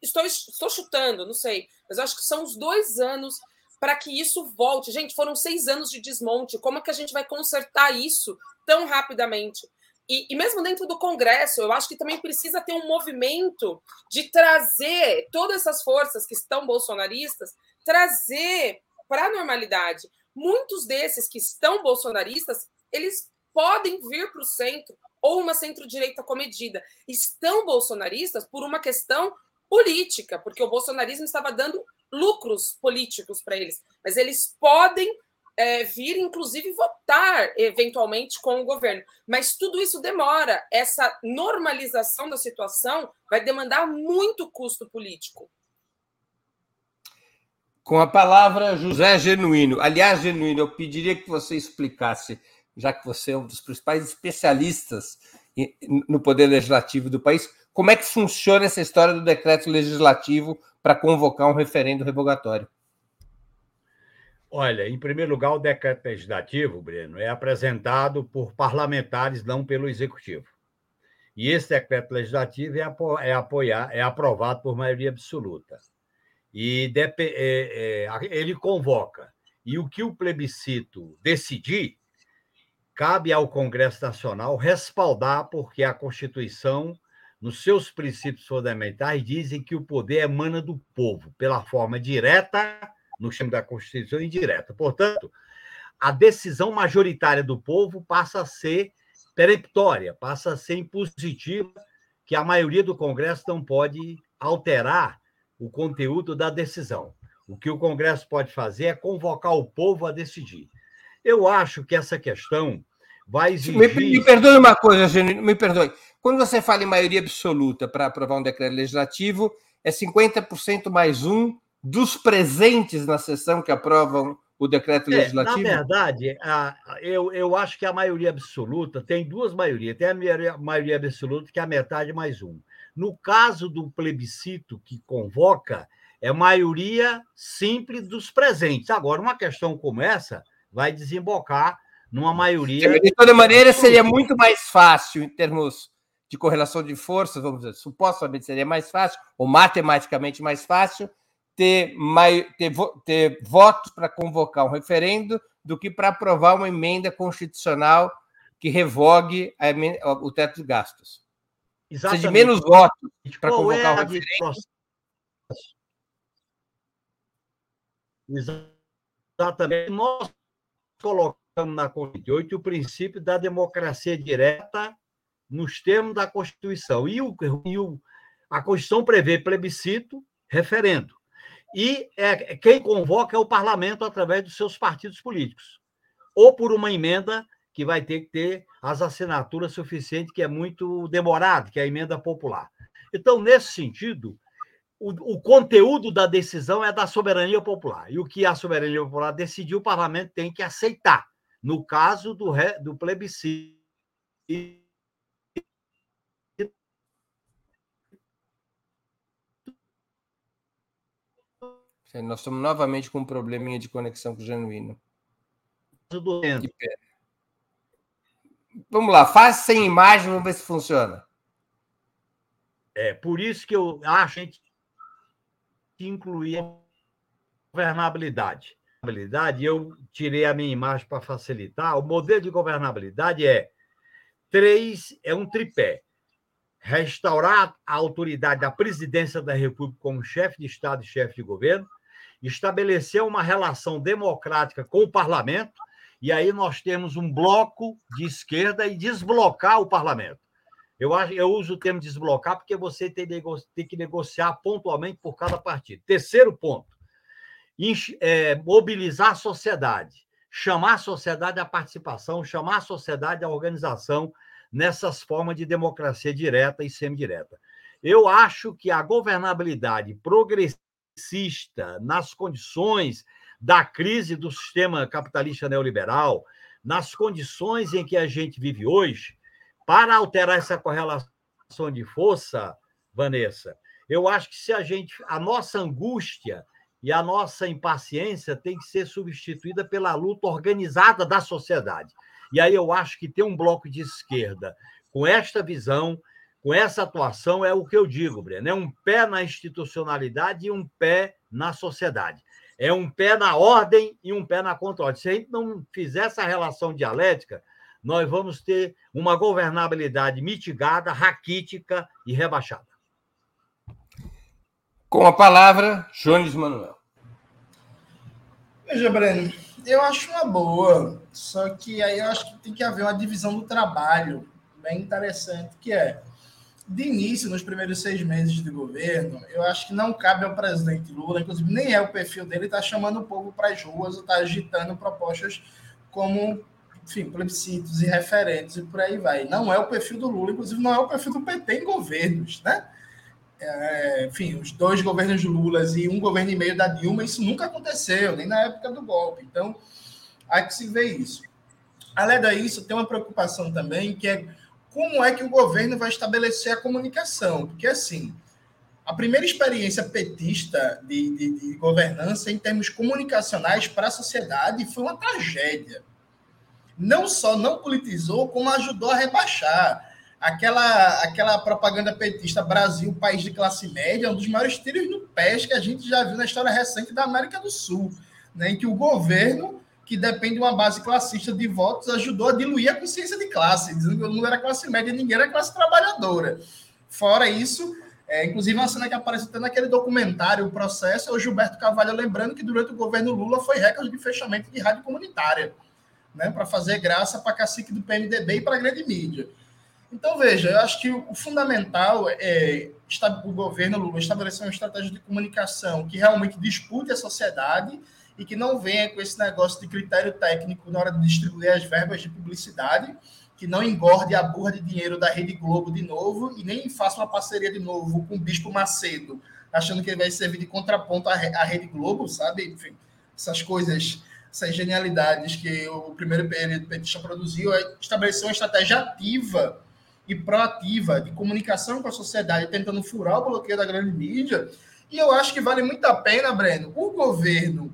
Estou, estou chutando, não sei, mas acho que são uns dois anos para que isso volte. Gente, foram seis anos de desmonte. Como é que a gente vai consertar isso tão rapidamente? E, e, mesmo dentro do Congresso, eu acho que também precisa ter um movimento de trazer todas essas forças que estão bolsonaristas, trazer para a normalidade. Muitos desses que estão bolsonaristas, eles podem vir para o centro ou uma centro-direita comedida. Estão bolsonaristas por uma questão política, porque o bolsonarismo estava dando lucros políticos para eles, mas eles podem é, vir, inclusive, votar eventualmente com o governo. Mas tudo isso demora. Essa normalização da situação vai demandar muito custo político. Com a palavra José Genuíno. Aliás, Genuíno, eu pediria que você explicasse, já que você é um dos principais especialistas no poder legislativo do país, como é que funciona essa história do decreto legislativo para convocar um referendo revogatório. Olha, em primeiro lugar, o decreto legislativo, Breno, é apresentado por parlamentares, não pelo executivo. E esse decreto legislativo é, apo é, apoiar, é aprovado por maioria absoluta. E é, é, ele convoca. E o que o plebiscito decidir, cabe ao Congresso Nacional respaldar, porque a Constituição, nos seus princípios fundamentais, dizem que o poder emana do povo, pela forma direta no chama da Constituição indireta. Portanto, a decisão majoritária do povo passa a ser peremptória, passa a ser impositiva, que a maioria do Congresso não pode alterar o conteúdo da decisão. O que o Congresso pode fazer é convocar o povo a decidir. Eu acho que essa questão vai exigir. Me, me perdoe uma coisa, Genino, me perdoe. Quando você fala em maioria absoluta para aprovar um decreto legislativo, é 50% mais um dos presentes na sessão que aprovam o decreto é, legislativo? Na verdade, a, eu, eu acho que a maioria absoluta tem duas maiorias. Tem a maioria, maioria absoluta, que é a metade mais um. No caso do plebiscito que convoca, é maioria simples dos presentes. Agora, uma questão como essa vai desembocar numa maioria. De toda maneira, seria muito mais fácil, em termos de correlação de forças, vamos dizer, supostamente seria mais fácil, ou matematicamente mais fácil, ter, ter, ter votos para convocar um referendo do que para aprovar uma emenda constitucional que revogue emenda, o teto de gastos. Exatamente. Precisa de menos votos para convocar é um referendo. Exatamente. Nós colocamos na Constituição o princípio da democracia direta nos termos da Constituição. E, o, e o, a Constituição prevê plebiscito, referendo. E é, quem convoca é o parlamento através dos seus partidos políticos, ou por uma emenda que vai ter que ter as assinaturas suficientes, que é muito demorado, que é a emenda popular. Então, nesse sentido, o, o, conteúdo da decisão é da soberania popular. E o que a soberania popular decidiu, o parlamento tem que aceitar. No caso do, do plebiscito. Nós estamos novamente com um probleminha de conexão com o Genuíno. Vamos lá, faz sem imagem, vamos ver se funciona. É por isso que eu acho que incluir a governabilidade. Eu tirei a minha imagem para facilitar. O modelo de governabilidade é três, é um tripé. Restaurar a autoridade da presidência da República como chefe de Estado e chefe de governo, estabelecer uma relação democrática com o parlamento, e aí nós temos um bloco de esquerda e desblocar o parlamento. Eu, acho, eu uso o termo desblocar porque você tem, tem que negociar pontualmente por cada partido. Terceiro ponto, é, mobilizar a sociedade, chamar a sociedade à participação, chamar a sociedade à organização nessas formas de democracia direta e semidireta. Eu acho que a governabilidade progressista nas condições da crise do sistema capitalista neoliberal, nas condições em que a gente vive hoje, para alterar essa correlação de força, Vanessa, eu acho que se a gente. A nossa angústia e a nossa impaciência tem que ser substituída pela luta organizada da sociedade. E aí eu acho que ter um bloco de esquerda com esta visão, com essa atuação, é o que eu digo, Breno. É um pé na institucionalidade e um pé na sociedade. É um pé na ordem e um pé na controle. Se a gente não fizer essa relação dialética, nós vamos ter uma governabilidade mitigada, raquítica e rebaixada. Com a palavra, Jones Manuel. Veja, Breno, eu acho uma boa, só que aí eu acho que tem que haver uma divisão do trabalho bem interessante, que é, de início, nos primeiros seis meses de governo, eu acho que não cabe ao presidente Lula, inclusive nem é o perfil dele, está chamando o povo para as ruas, está agitando propostas como enfim, plebiscitos e referentes e por aí vai. Não é o perfil do Lula, inclusive não é o perfil do PT em governos, né? É, enfim, os dois governos de Lula e um governo e meio da Dilma, isso nunca aconteceu, nem na época do golpe. Então, há que se ver isso. Além disso, tem uma preocupação também, que é como é que o governo vai estabelecer a comunicação. Porque, assim, a primeira experiência petista de, de, de governança em termos comunicacionais para a sociedade foi uma tragédia não só não politizou, como ajudou a rebaixar. Aquela, aquela propaganda petista Brasil, país de classe média, é um dos maiores tiros no pés que a gente já viu na história recente da América do Sul, né, em que o governo, que depende de uma base classista de votos, ajudou a diluir a consciência de classe, dizendo que não era classe média, ninguém era classe trabalhadora. Fora isso, é, inclusive uma cena que aparece até naquele documentário, o processo, é o Gilberto Carvalho lembrando que durante o governo Lula foi recorde de fechamento de rádio comunitária né, para fazer graça para cacique do PMDB e para a grande mídia. Então, veja, eu acho que o fundamental é o governo Lula estabelecer uma estratégia de comunicação que realmente dispute a sociedade e que não venha com esse negócio de critério técnico na hora de distribuir as verbas de publicidade, que não engorde a burra de dinheiro da Rede Globo de novo e nem faça uma parceria de novo com o Bispo Macedo, achando que ele vai servir de contraponto à Rede Globo, sabe? Enfim, essas coisas essas genialidades que o primeiro período petista produziu, é estabelecer uma estratégia ativa e proativa de comunicação com a sociedade, tentando furar o bloqueio da grande mídia. E eu acho que vale muito a pena, Breno, o governo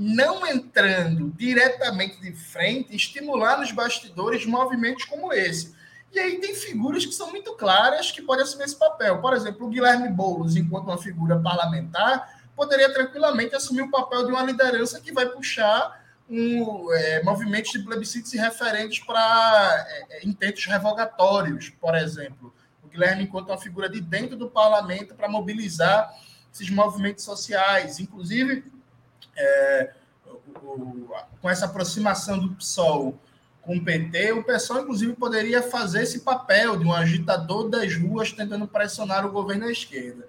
não entrando diretamente de frente, estimular nos bastidores movimentos como esse. E aí tem figuras que são muito claras que podem assumir esse papel. Por exemplo, o Guilherme Boulos, enquanto uma figura parlamentar, poderia tranquilamente assumir o papel de uma liderança que vai puxar um, é, movimentos de plebiscitos e referentes para é, é, intentos revogatórios, por exemplo. O Guilherme, enquanto uma figura de dentro do parlamento, para mobilizar esses movimentos sociais. Inclusive, é, o, com essa aproximação do PSOL com o PT, o PSOL, inclusive, poderia fazer esse papel de um agitador das ruas tentando pressionar o governo à esquerda.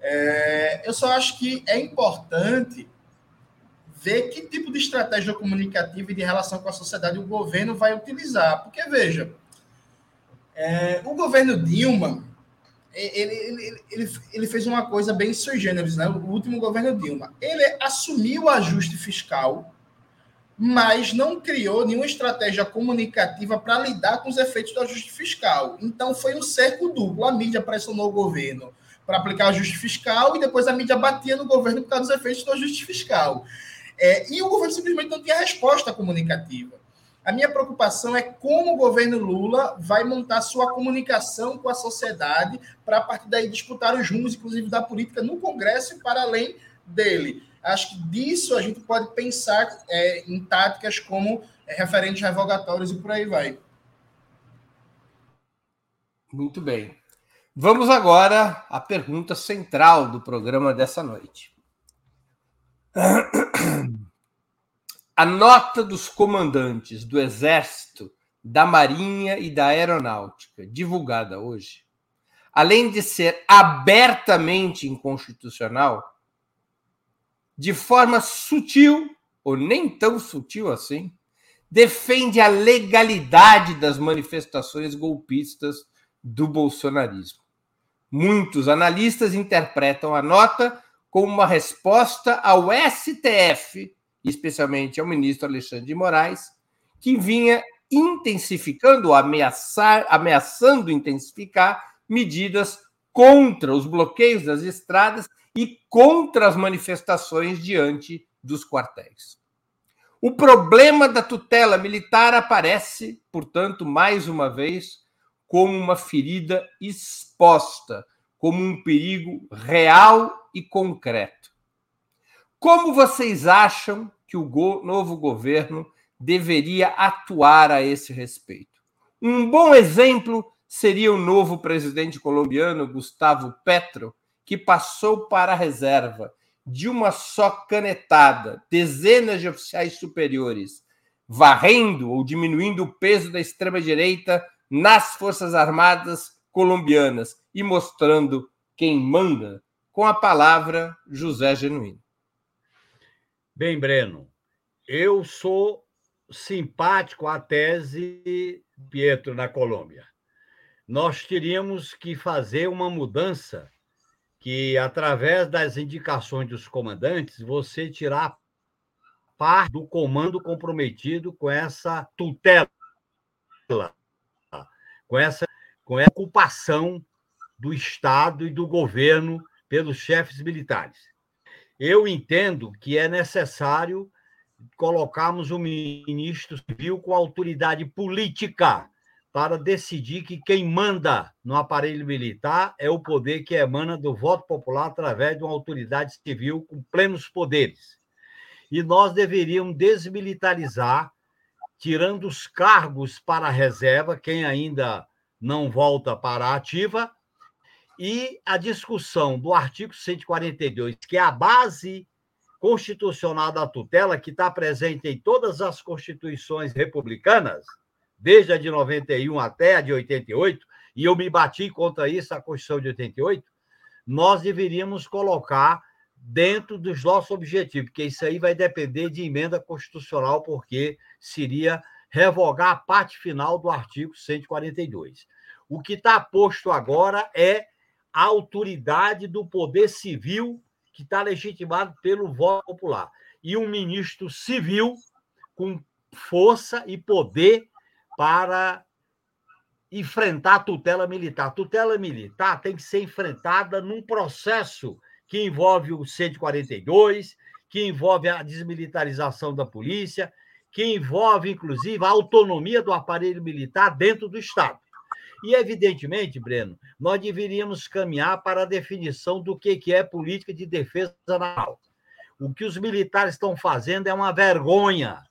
É, eu só acho que é importante ver que tipo de estratégia comunicativa e de relação com a sociedade o governo vai utilizar. Porque, veja, é, o governo Dilma ele, ele, ele, ele, fez uma coisa bem sui generis, né? O último governo Dilma. Ele assumiu o ajuste fiscal, mas não criou nenhuma estratégia comunicativa para lidar com os efeitos do ajuste fiscal. Então foi um cerco duplo. A mídia pressionou o governo para aplicar o ajuste fiscal e depois a mídia batia no governo por causa dos efeitos do ajuste fiscal. É, e o governo simplesmente não tinha resposta comunicativa. A minha preocupação é como o governo Lula vai montar sua comunicação com a sociedade para, a partir daí, disputar os rumos, inclusive, da política no Congresso e para além dele. Acho que disso a gente pode pensar é, em táticas como é, referentes revogatórios e por aí vai. Muito bem. Vamos agora à pergunta central do programa dessa noite. A nota dos comandantes do Exército, da Marinha e da Aeronáutica, divulgada hoje, além de ser abertamente inconstitucional, de forma sutil, ou nem tão sutil assim, defende a legalidade das manifestações golpistas do bolsonarismo. Muitos analistas interpretam a nota como uma resposta ao STF especialmente ao ministro Alexandre de Moraes, que vinha intensificando, ameaçar, ameaçando intensificar medidas contra os bloqueios das estradas e contra as manifestações diante dos quartéis. O problema da tutela militar aparece, portanto, mais uma vez, como uma ferida exposta, como um perigo real e concreto. Como vocês acham que o go novo governo deveria atuar a esse respeito? Um bom exemplo seria o novo presidente colombiano, Gustavo Petro, que passou para a reserva de uma só canetada dezenas de oficiais superiores, varrendo ou diminuindo o peso da extrema-direita nas Forças Armadas colombianas e mostrando quem manda, com a palavra José Genuíno. Bem, Breno, eu sou simpático à tese Pietro na Colômbia. Nós teríamos que fazer uma mudança que, através das indicações dos comandantes, você tirar parte do comando comprometido com essa tutela, com essa, com essa ocupação do Estado e do governo pelos chefes militares. Eu entendo que é necessário colocarmos o ministro civil com autoridade política para decidir que quem manda no aparelho militar é o poder que emana do voto popular através de uma autoridade civil com plenos poderes. E nós deveríamos desmilitarizar, tirando os cargos para a reserva, quem ainda não volta para a ativa, e a discussão do artigo 142, que é a base constitucional da tutela, que está presente em todas as constituições republicanas, desde a de 91 até a de 88, e eu me bati contra isso, a Constituição de 88, nós deveríamos colocar dentro dos nossos objetivos, porque isso aí vai depender de emenda constitucional, porque seria revogar a parte final do artigo 142. O que está posto agora é a autoridade do poder civil que está legitimado pelo voto popular. E um ministro civil com força e poder para enfrentar a tutela militar. A tutela militar tem que ser enfrentada num processo que envolve o 142, que envolve a desmilitarização da polícia, que envolve, inclusive, a autonomia do aparelho militar dentro do Estado. E, evidentemente, Breno, nós deveríamos caminhar para a definição do que é política de defesa nacional. O que os militares estão fazendo é uma vergonha.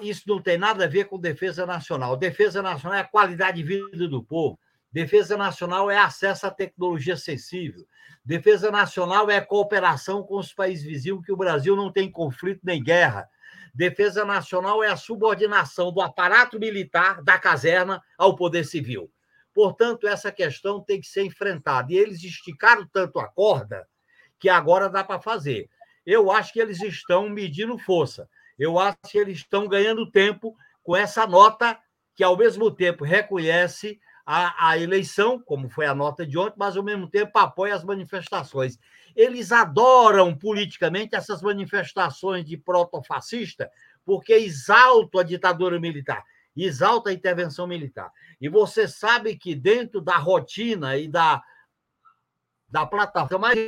isso não tem nada a ver com defesa nacional. Defesa nacional é a qualidade de vida do povo. Defesa nacional é acesso à tecnologia sensível. Defesa nacional é cooperação com os países vizinhos, que o Brasil não tem conflito nem guerra. Defesa nacional é a subordinação do aparato militar, da caserna, ao poder civil. Portanto, essa questão tem que ser enfrentada. E eles esticaram tanto a corda que agora dá para fazer. Eu acho que eles estão medindo força. Eu acho que eles estão ganhando tempo com essa nota que, ao mesmo tempo, reconhece a, a eleição, como foi a nota de ontem, mas ao mesmo tempo apoia as manifestações. Eles adoram politicamente essas manifestações de protofascista, porque exaltam a ditadura militar, exalta a intervenção militar. E você sabe que dentro da rotina e da, da plataforma mais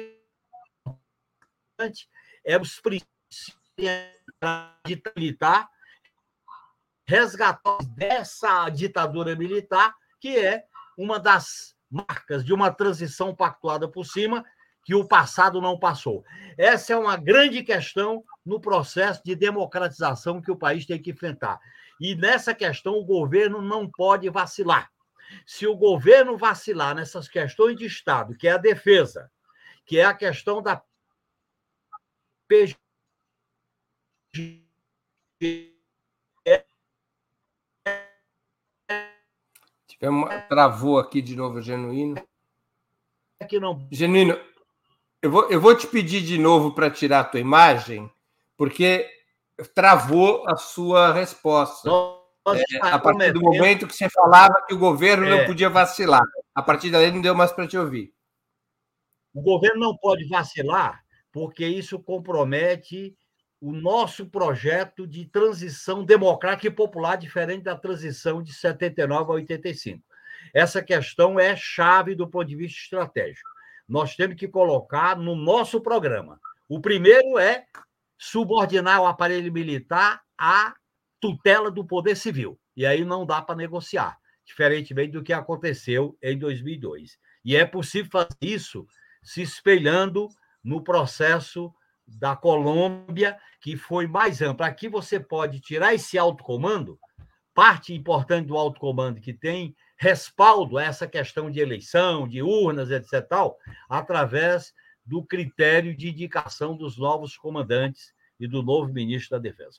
importante é os princípios militar resgatar dessa ditadura militar que é uma das marcas de uma transição pactuada por cima que o passado não passou. Essa é uma grande questão no processo de democratização que o país tem que enfrentar. E nessa questão, o governo não pode vacilar. Se o governo vacilar nessas questões de Estado, que é a defesa, que é a questão da PG Uma... Travou aqui de novo, Genuíno. É que não. Genuíno, eu vou, eu vou te pedir de novo para tirar a tua imagem, porque travou a sua resposta. É, a partir do momento que você falava que o governo é. não podia vacilar. A partir daí não deu mais para te ouvir. O governo não pode vacilar, porque isso compromete o nosso projeto de transição democrática e popular, diferente da transição de 79 a 85. Essa questão é chave do ponto de vista estratégico. Nós temos que colocar no nosso programa. O primeiro é subordinar o aparelho militar à tutela do poder civil. E aí não dá para negociar, diferentemente do que aconteceu em 2002. E é possível fazer isso se espelhando no processo da Colômbia, que foi mais ampla. Aqui você pode tirar esse autocomando, parte importante do autocomando que tem respaldo a essa questão de eleição, de urnas, etc., tal, através do critério de indicação dos novos comandantes e do novo ministro da Defesa.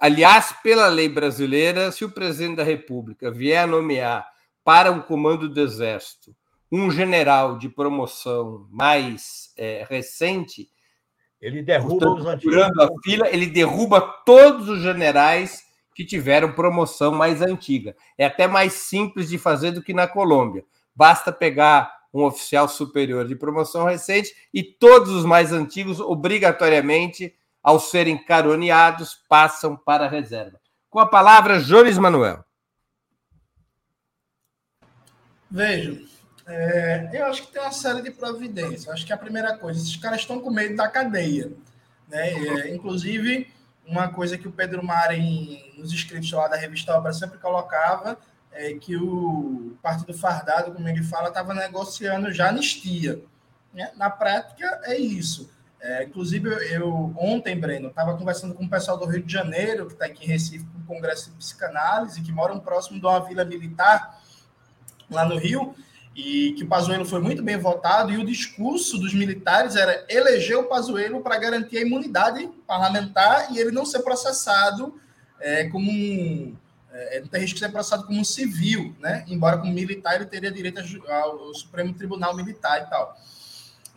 Aliás, pela lei brasileira, se o presidente da República vier a nomear para o comando do Exército um general de promoção mais é, recente, ele derruba os antigos. a fila, ele derruba todos os generais que tiveram promoção mais antiga. É até mais simples de fazer do que na Colômbia. Basta pegar um oficial superior de promoção recente e todos os mais antigos, obrigatoriamente, ao serem caroneados, passam para a reserva. Com a palavra, Jones Manuel. Veja, é, eu acho que tem uma série de providências. Acho que a primeira coisa, esses caras estão com medo da cadeia. Né? É, inclusive, uma coisa que o Pedro Mari, nos escritos lá da revista Obra, sempre colocava é que o Partido Fardado, como ele fala, estava negociando já anistia. Né? Na prática, é isso. É, inclusive, eu, ontem, Breno, estava conversando com o pessoal do Rio de Janeiro, que está aqui em Recife, com o Congresso de Psicanálise, que moram próximo de uma vila militar lá no Rio, e que o Pazuello foi muito bem votado, e o discurso dos militares era eleger o Pazuello para garantir a imunidade parlamentar e ele não ser processado é, como um. É, não tem risco de ser processado como um civil, né? Embora como militar ele teria direito ao Supremo Tribunal Militar e tal.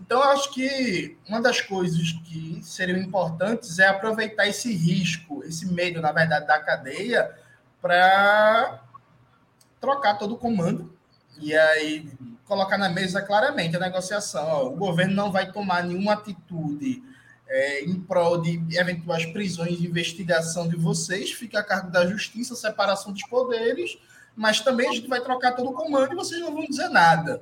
Então, eu acho que uma das coisas que seriam importantes é aproveitar esse risco, esse medo, na verdade, da cadeia, para trocar todo o comando e aí colocar na mesa claramente a negociação. Ó, o governo não vai tomar nenhuma atitude é, em prol de eventuais prisões de investigação de vocês, fica a cargo da justiça, separação dos poderes, mas também a gente vai trocar todo o comando e vocês não vão dizer nada.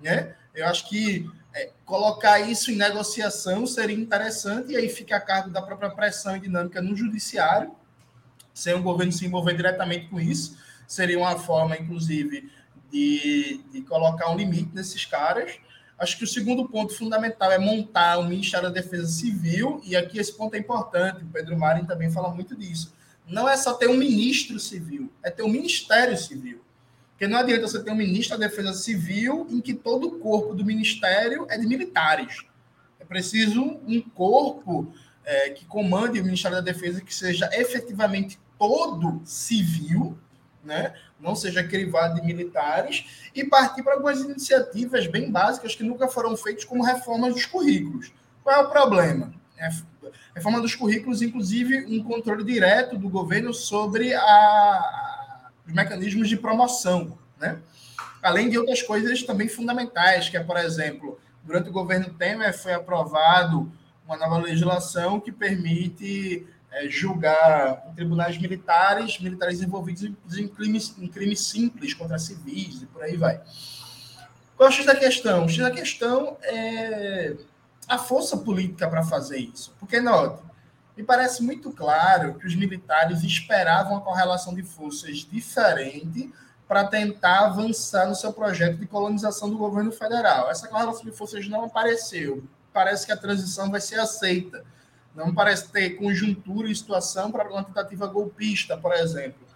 Né? Eu acho que é, colocar isso em negociação seria interessante, e aí fica a cargo da própria pressão e dinâmica no judiciário, sem o governo se envolver diretamente com isso. Seria uma forma, inclusive, de, de colocar um limite nesses caras. Acho que o segundo ponto fundamental é montar o Ministério da Defesa Civil, e aqui esse ponto é importante, o Pedro Marin também fala muito disso. Não é só ter um ministro civil, é ter um Ministério Civil. Porque não adianta você ter um ministro da Defesa Civil em que todo o corpo do ministério é de militares. É preciso um corpo é, que comande o Ministério da Defesa que seja efetivamente todo civil, né? Não seja crivado de militares, e partir para algumas iniciativas bem básicas que nunca foram feitas, como reformas dos currículos. Qual é o problema? É, reforma dos currículos, inclusive, um controle direto do governo sobre a, os mecanismos de promoção. né? Além de outras coisas também fundamentais, que é, por exemplo, durante o governo Temer foi aprovado uma nova legislação que permite é, julgar em tribunais militares, militares envolvidos em crimes, em crimes simples contra civis e por aí vai. Qual é o X da questão? O X da questão é a força política para fazer isso. Porque, note, me parece muito claro que os militares esperavam a correlação de forças diferente para tentar avançar no seu projeto de colonização do governo federal. Essa correlação de forças não apareceu. Parece que a transição vai ser aceita. Não parece ter conjuntura e situação para uma tentativa golpista, por exemplo.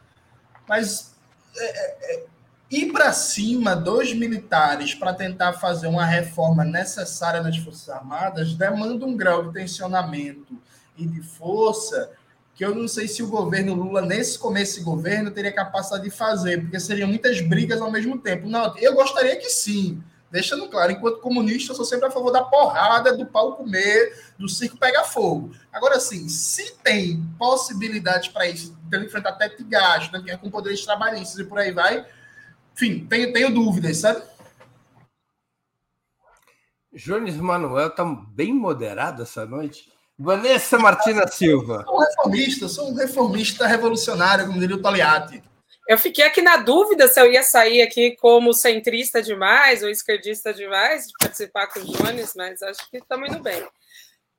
Mas é, é, é ir para cima dos militares para tentar fazer uma reforma necessária nas Forças Armadas demanda um grau de tensionamento e de força que eu não sei se o governo Lula, nesse começo de governo, teria capacidade de fazer, porque seriam muitas brigas ao mesmo tempo. Não, eu gostaria que sim. Deixando claro, enquanto comunista, eu sou sempre a favor da porrada, do pau comer, do circo pegar fogo. Agora, sim, se tem possibilidades para isso, tendo enfrentar teto de gasto, né, com poderes trabalhistas e por aí vai, enfim, tenho, tenho dúvidas, sabe? Jones Manuel está bem moderado essa noite. Vanessa Martina Silva. Sou um reformista, sou um reformista revolucionário, como diria o Togliatti. Eu fiquei aqui na dúvida se eu ia sair aqui como centrista demais ou esquerdista demais de participar com o Jones, mas acho que estamos indo bem.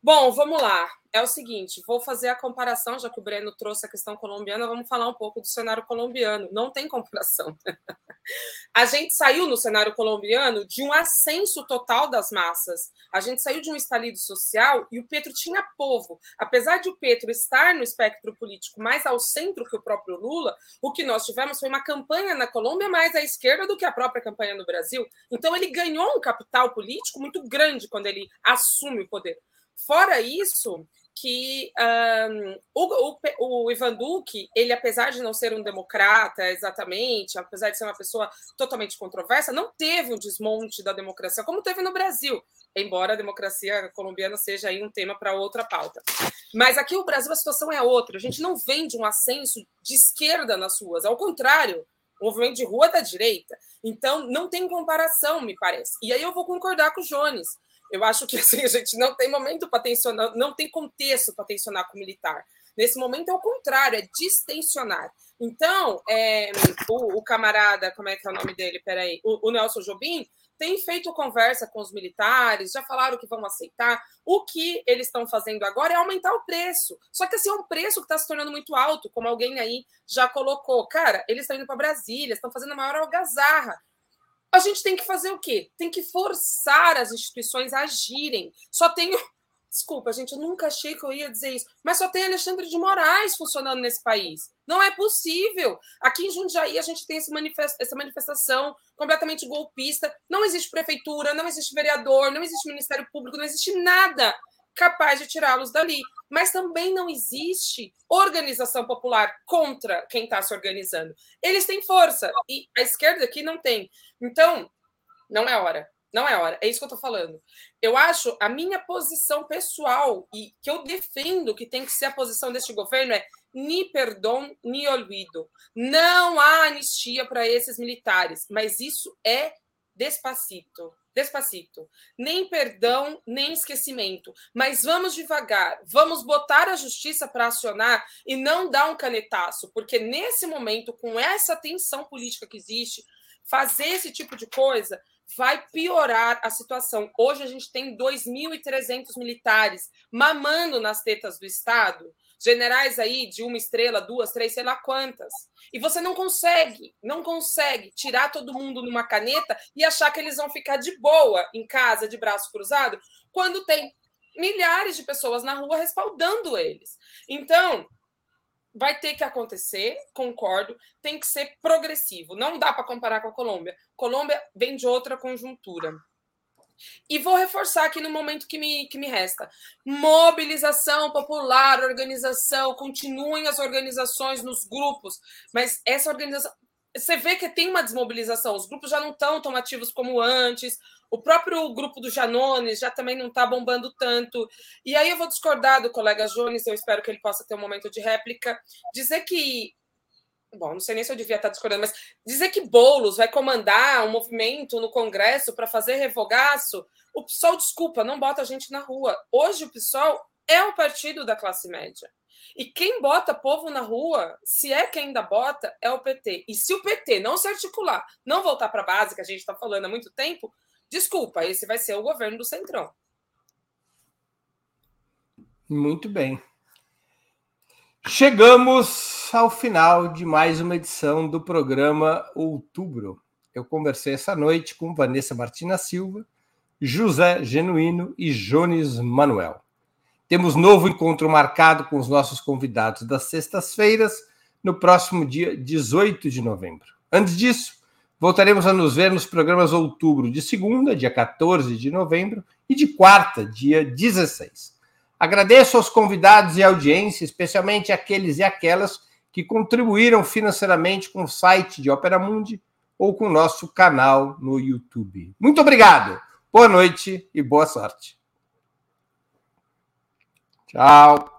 Bom, vamos lá. É o seguinte, vou fazer a comparação, já que o Breno trouxe a questão colombiana, vamos falar um pouco do cenário colombiano. Não tem comparação. a gente saiu no cenário colombiano de um ascenso total das massas. A gente saiu de um estalido social e o Petro tinha povo. Apesar de o Petro estar no espectro político mais ao centro que o próprio Lula, o que nós tivemos foi uma campanha na Colômbia mais à esquerda do que a própria campanha no Brasil. Então ele ganhou um capital político muito grande quando ele assume o poder. Fora isso, que um, o, o, o, Ivan Duque, ele, apesar de não ser um democrata exatamente, apesar de ser uma pessoa totalmente controversa, não teve um desmonte da democracia, como teve no Brasil, embora a democracia colombiana seja aí um tema para outra pauta. Mas aqui no Brasil a situação é outra. A gente não vem de um ascenso de esquerda nas ruas, ao contrário, o movimento de rua da direita. Então, não tem comparação, me parece. E aí eu vou concordar com o Jones. Eu acho que assim, a gente não tem momento para tensionar, não tem contexto para tensionar com o militar. Nesse momento é o contrário, é distensionar. Então, é, o, o, camarada, como é que é o nome dele? Peraí, o, o Nelson Jobim tem feito conversa com os militares, já falaram que vão aceitar. O que eles estão fazendo agora é aumentar o preço. Só que assim, é um preço que está se tornando muito alto, como alguém aí já colocou. Cara, eles estão indo para Brasília, estão fazendo a maior algazarra a gente tem que fazer o quê? Tem que forçar as instituições a agirem. Só tenho. Desculpa, gente, eu nunca achei que eu ia dizer isso, mas só tem Alexandre de Moraes funcionando nesse país. Não é possível. Aqui em Jundiaí a gente tem essa manifestação completamente golpista. Não existe prefeitura, não existe vereador, não existe Ministério Público, não existe nada capaz de tirá-los dali. Mas também não existe organização popular contra quem está se organizando. Eles têm força e a esquerda aqui não tem. Então, não é hora. Não é hora. É isso que eu estou falando. Eu acho a minha posição pessoal e que eu defendo que tem que ser a posição deste governo é ni perdão, ni olvido. Não há anistia para esses militares, mas isso é despacito. Despacito. Nem perdão, nem esquecimento. Mas vamos devagar. Vamos botar a justiça para acionar e não dar um canetaço, porque nesse momento, com essa tensão política que existe, fazer esse tipo de coisa vai piorar a situação. Hoje a gente tem 2.300 militares mamando nas tetas do Estado generais aí de uma estrela, duas, três, sei lá quantas. E você não consegue, não consegue tirar todo mundo numa caneta e achar que eles vão ficar de boa em casa, de braço cruzado, quando tem milhares de pessoas na rua respaldando eles. Então, vai ter que acontecer, concordo, tem que ser progressivo. Não dá para comparar com a Colômbia. Colômbia vem de outra conjuntura. E vou reforçar aqui no momento que me, que me resta: mobilização popular, organização, continuem as organizações nos grupos, mas essa organização. Você vê que tem uma desmobilização, os grupos já não estão tão ativos como antes, o próprio grupo do Janones já também não está bombando tanto. E aí eu vou discordar do colega Jones, eu espero que ele possa ter um momento de réplica, dizer que Bom, não sei nem se eu devia estar discordando, mas dizer que Boulos vai comandar um movimento no Congresso para fazer revogaço, o PSOL, desculpa, não bota a gente na rua. Hoje o PSOL é o partido da classe média. E quem bota povo na rua, se é quem ainda bota, é o PT. E se o PT não se articular, não voltar para a base, que a gente está falando há muito tempo, desculpa, esse vai ser o governo do Centrão. Muito bem. Chegamos ao final de mais uma edição do programa Outubro. Eu conversei essa noite com Vanessa Martina Silva, José Genuíno e Jones Manuel. Temos novo encontro marcado com os nossos convidados das sextas-feiras, no próximo dia 18 de novembro. Antes disso, voltaremos a nos ver nos programas Outubro de segunda, dia 14 de novembro, e de quarta, dia 16. Agradeço aos convidados e audiência, especialmente aqueles e aquelas que contribuíram financeiramente com o site de Opera Mundi ou com o nosso canal no YouTube. Muito obrigado, boa noite e boa sorte. Tchau.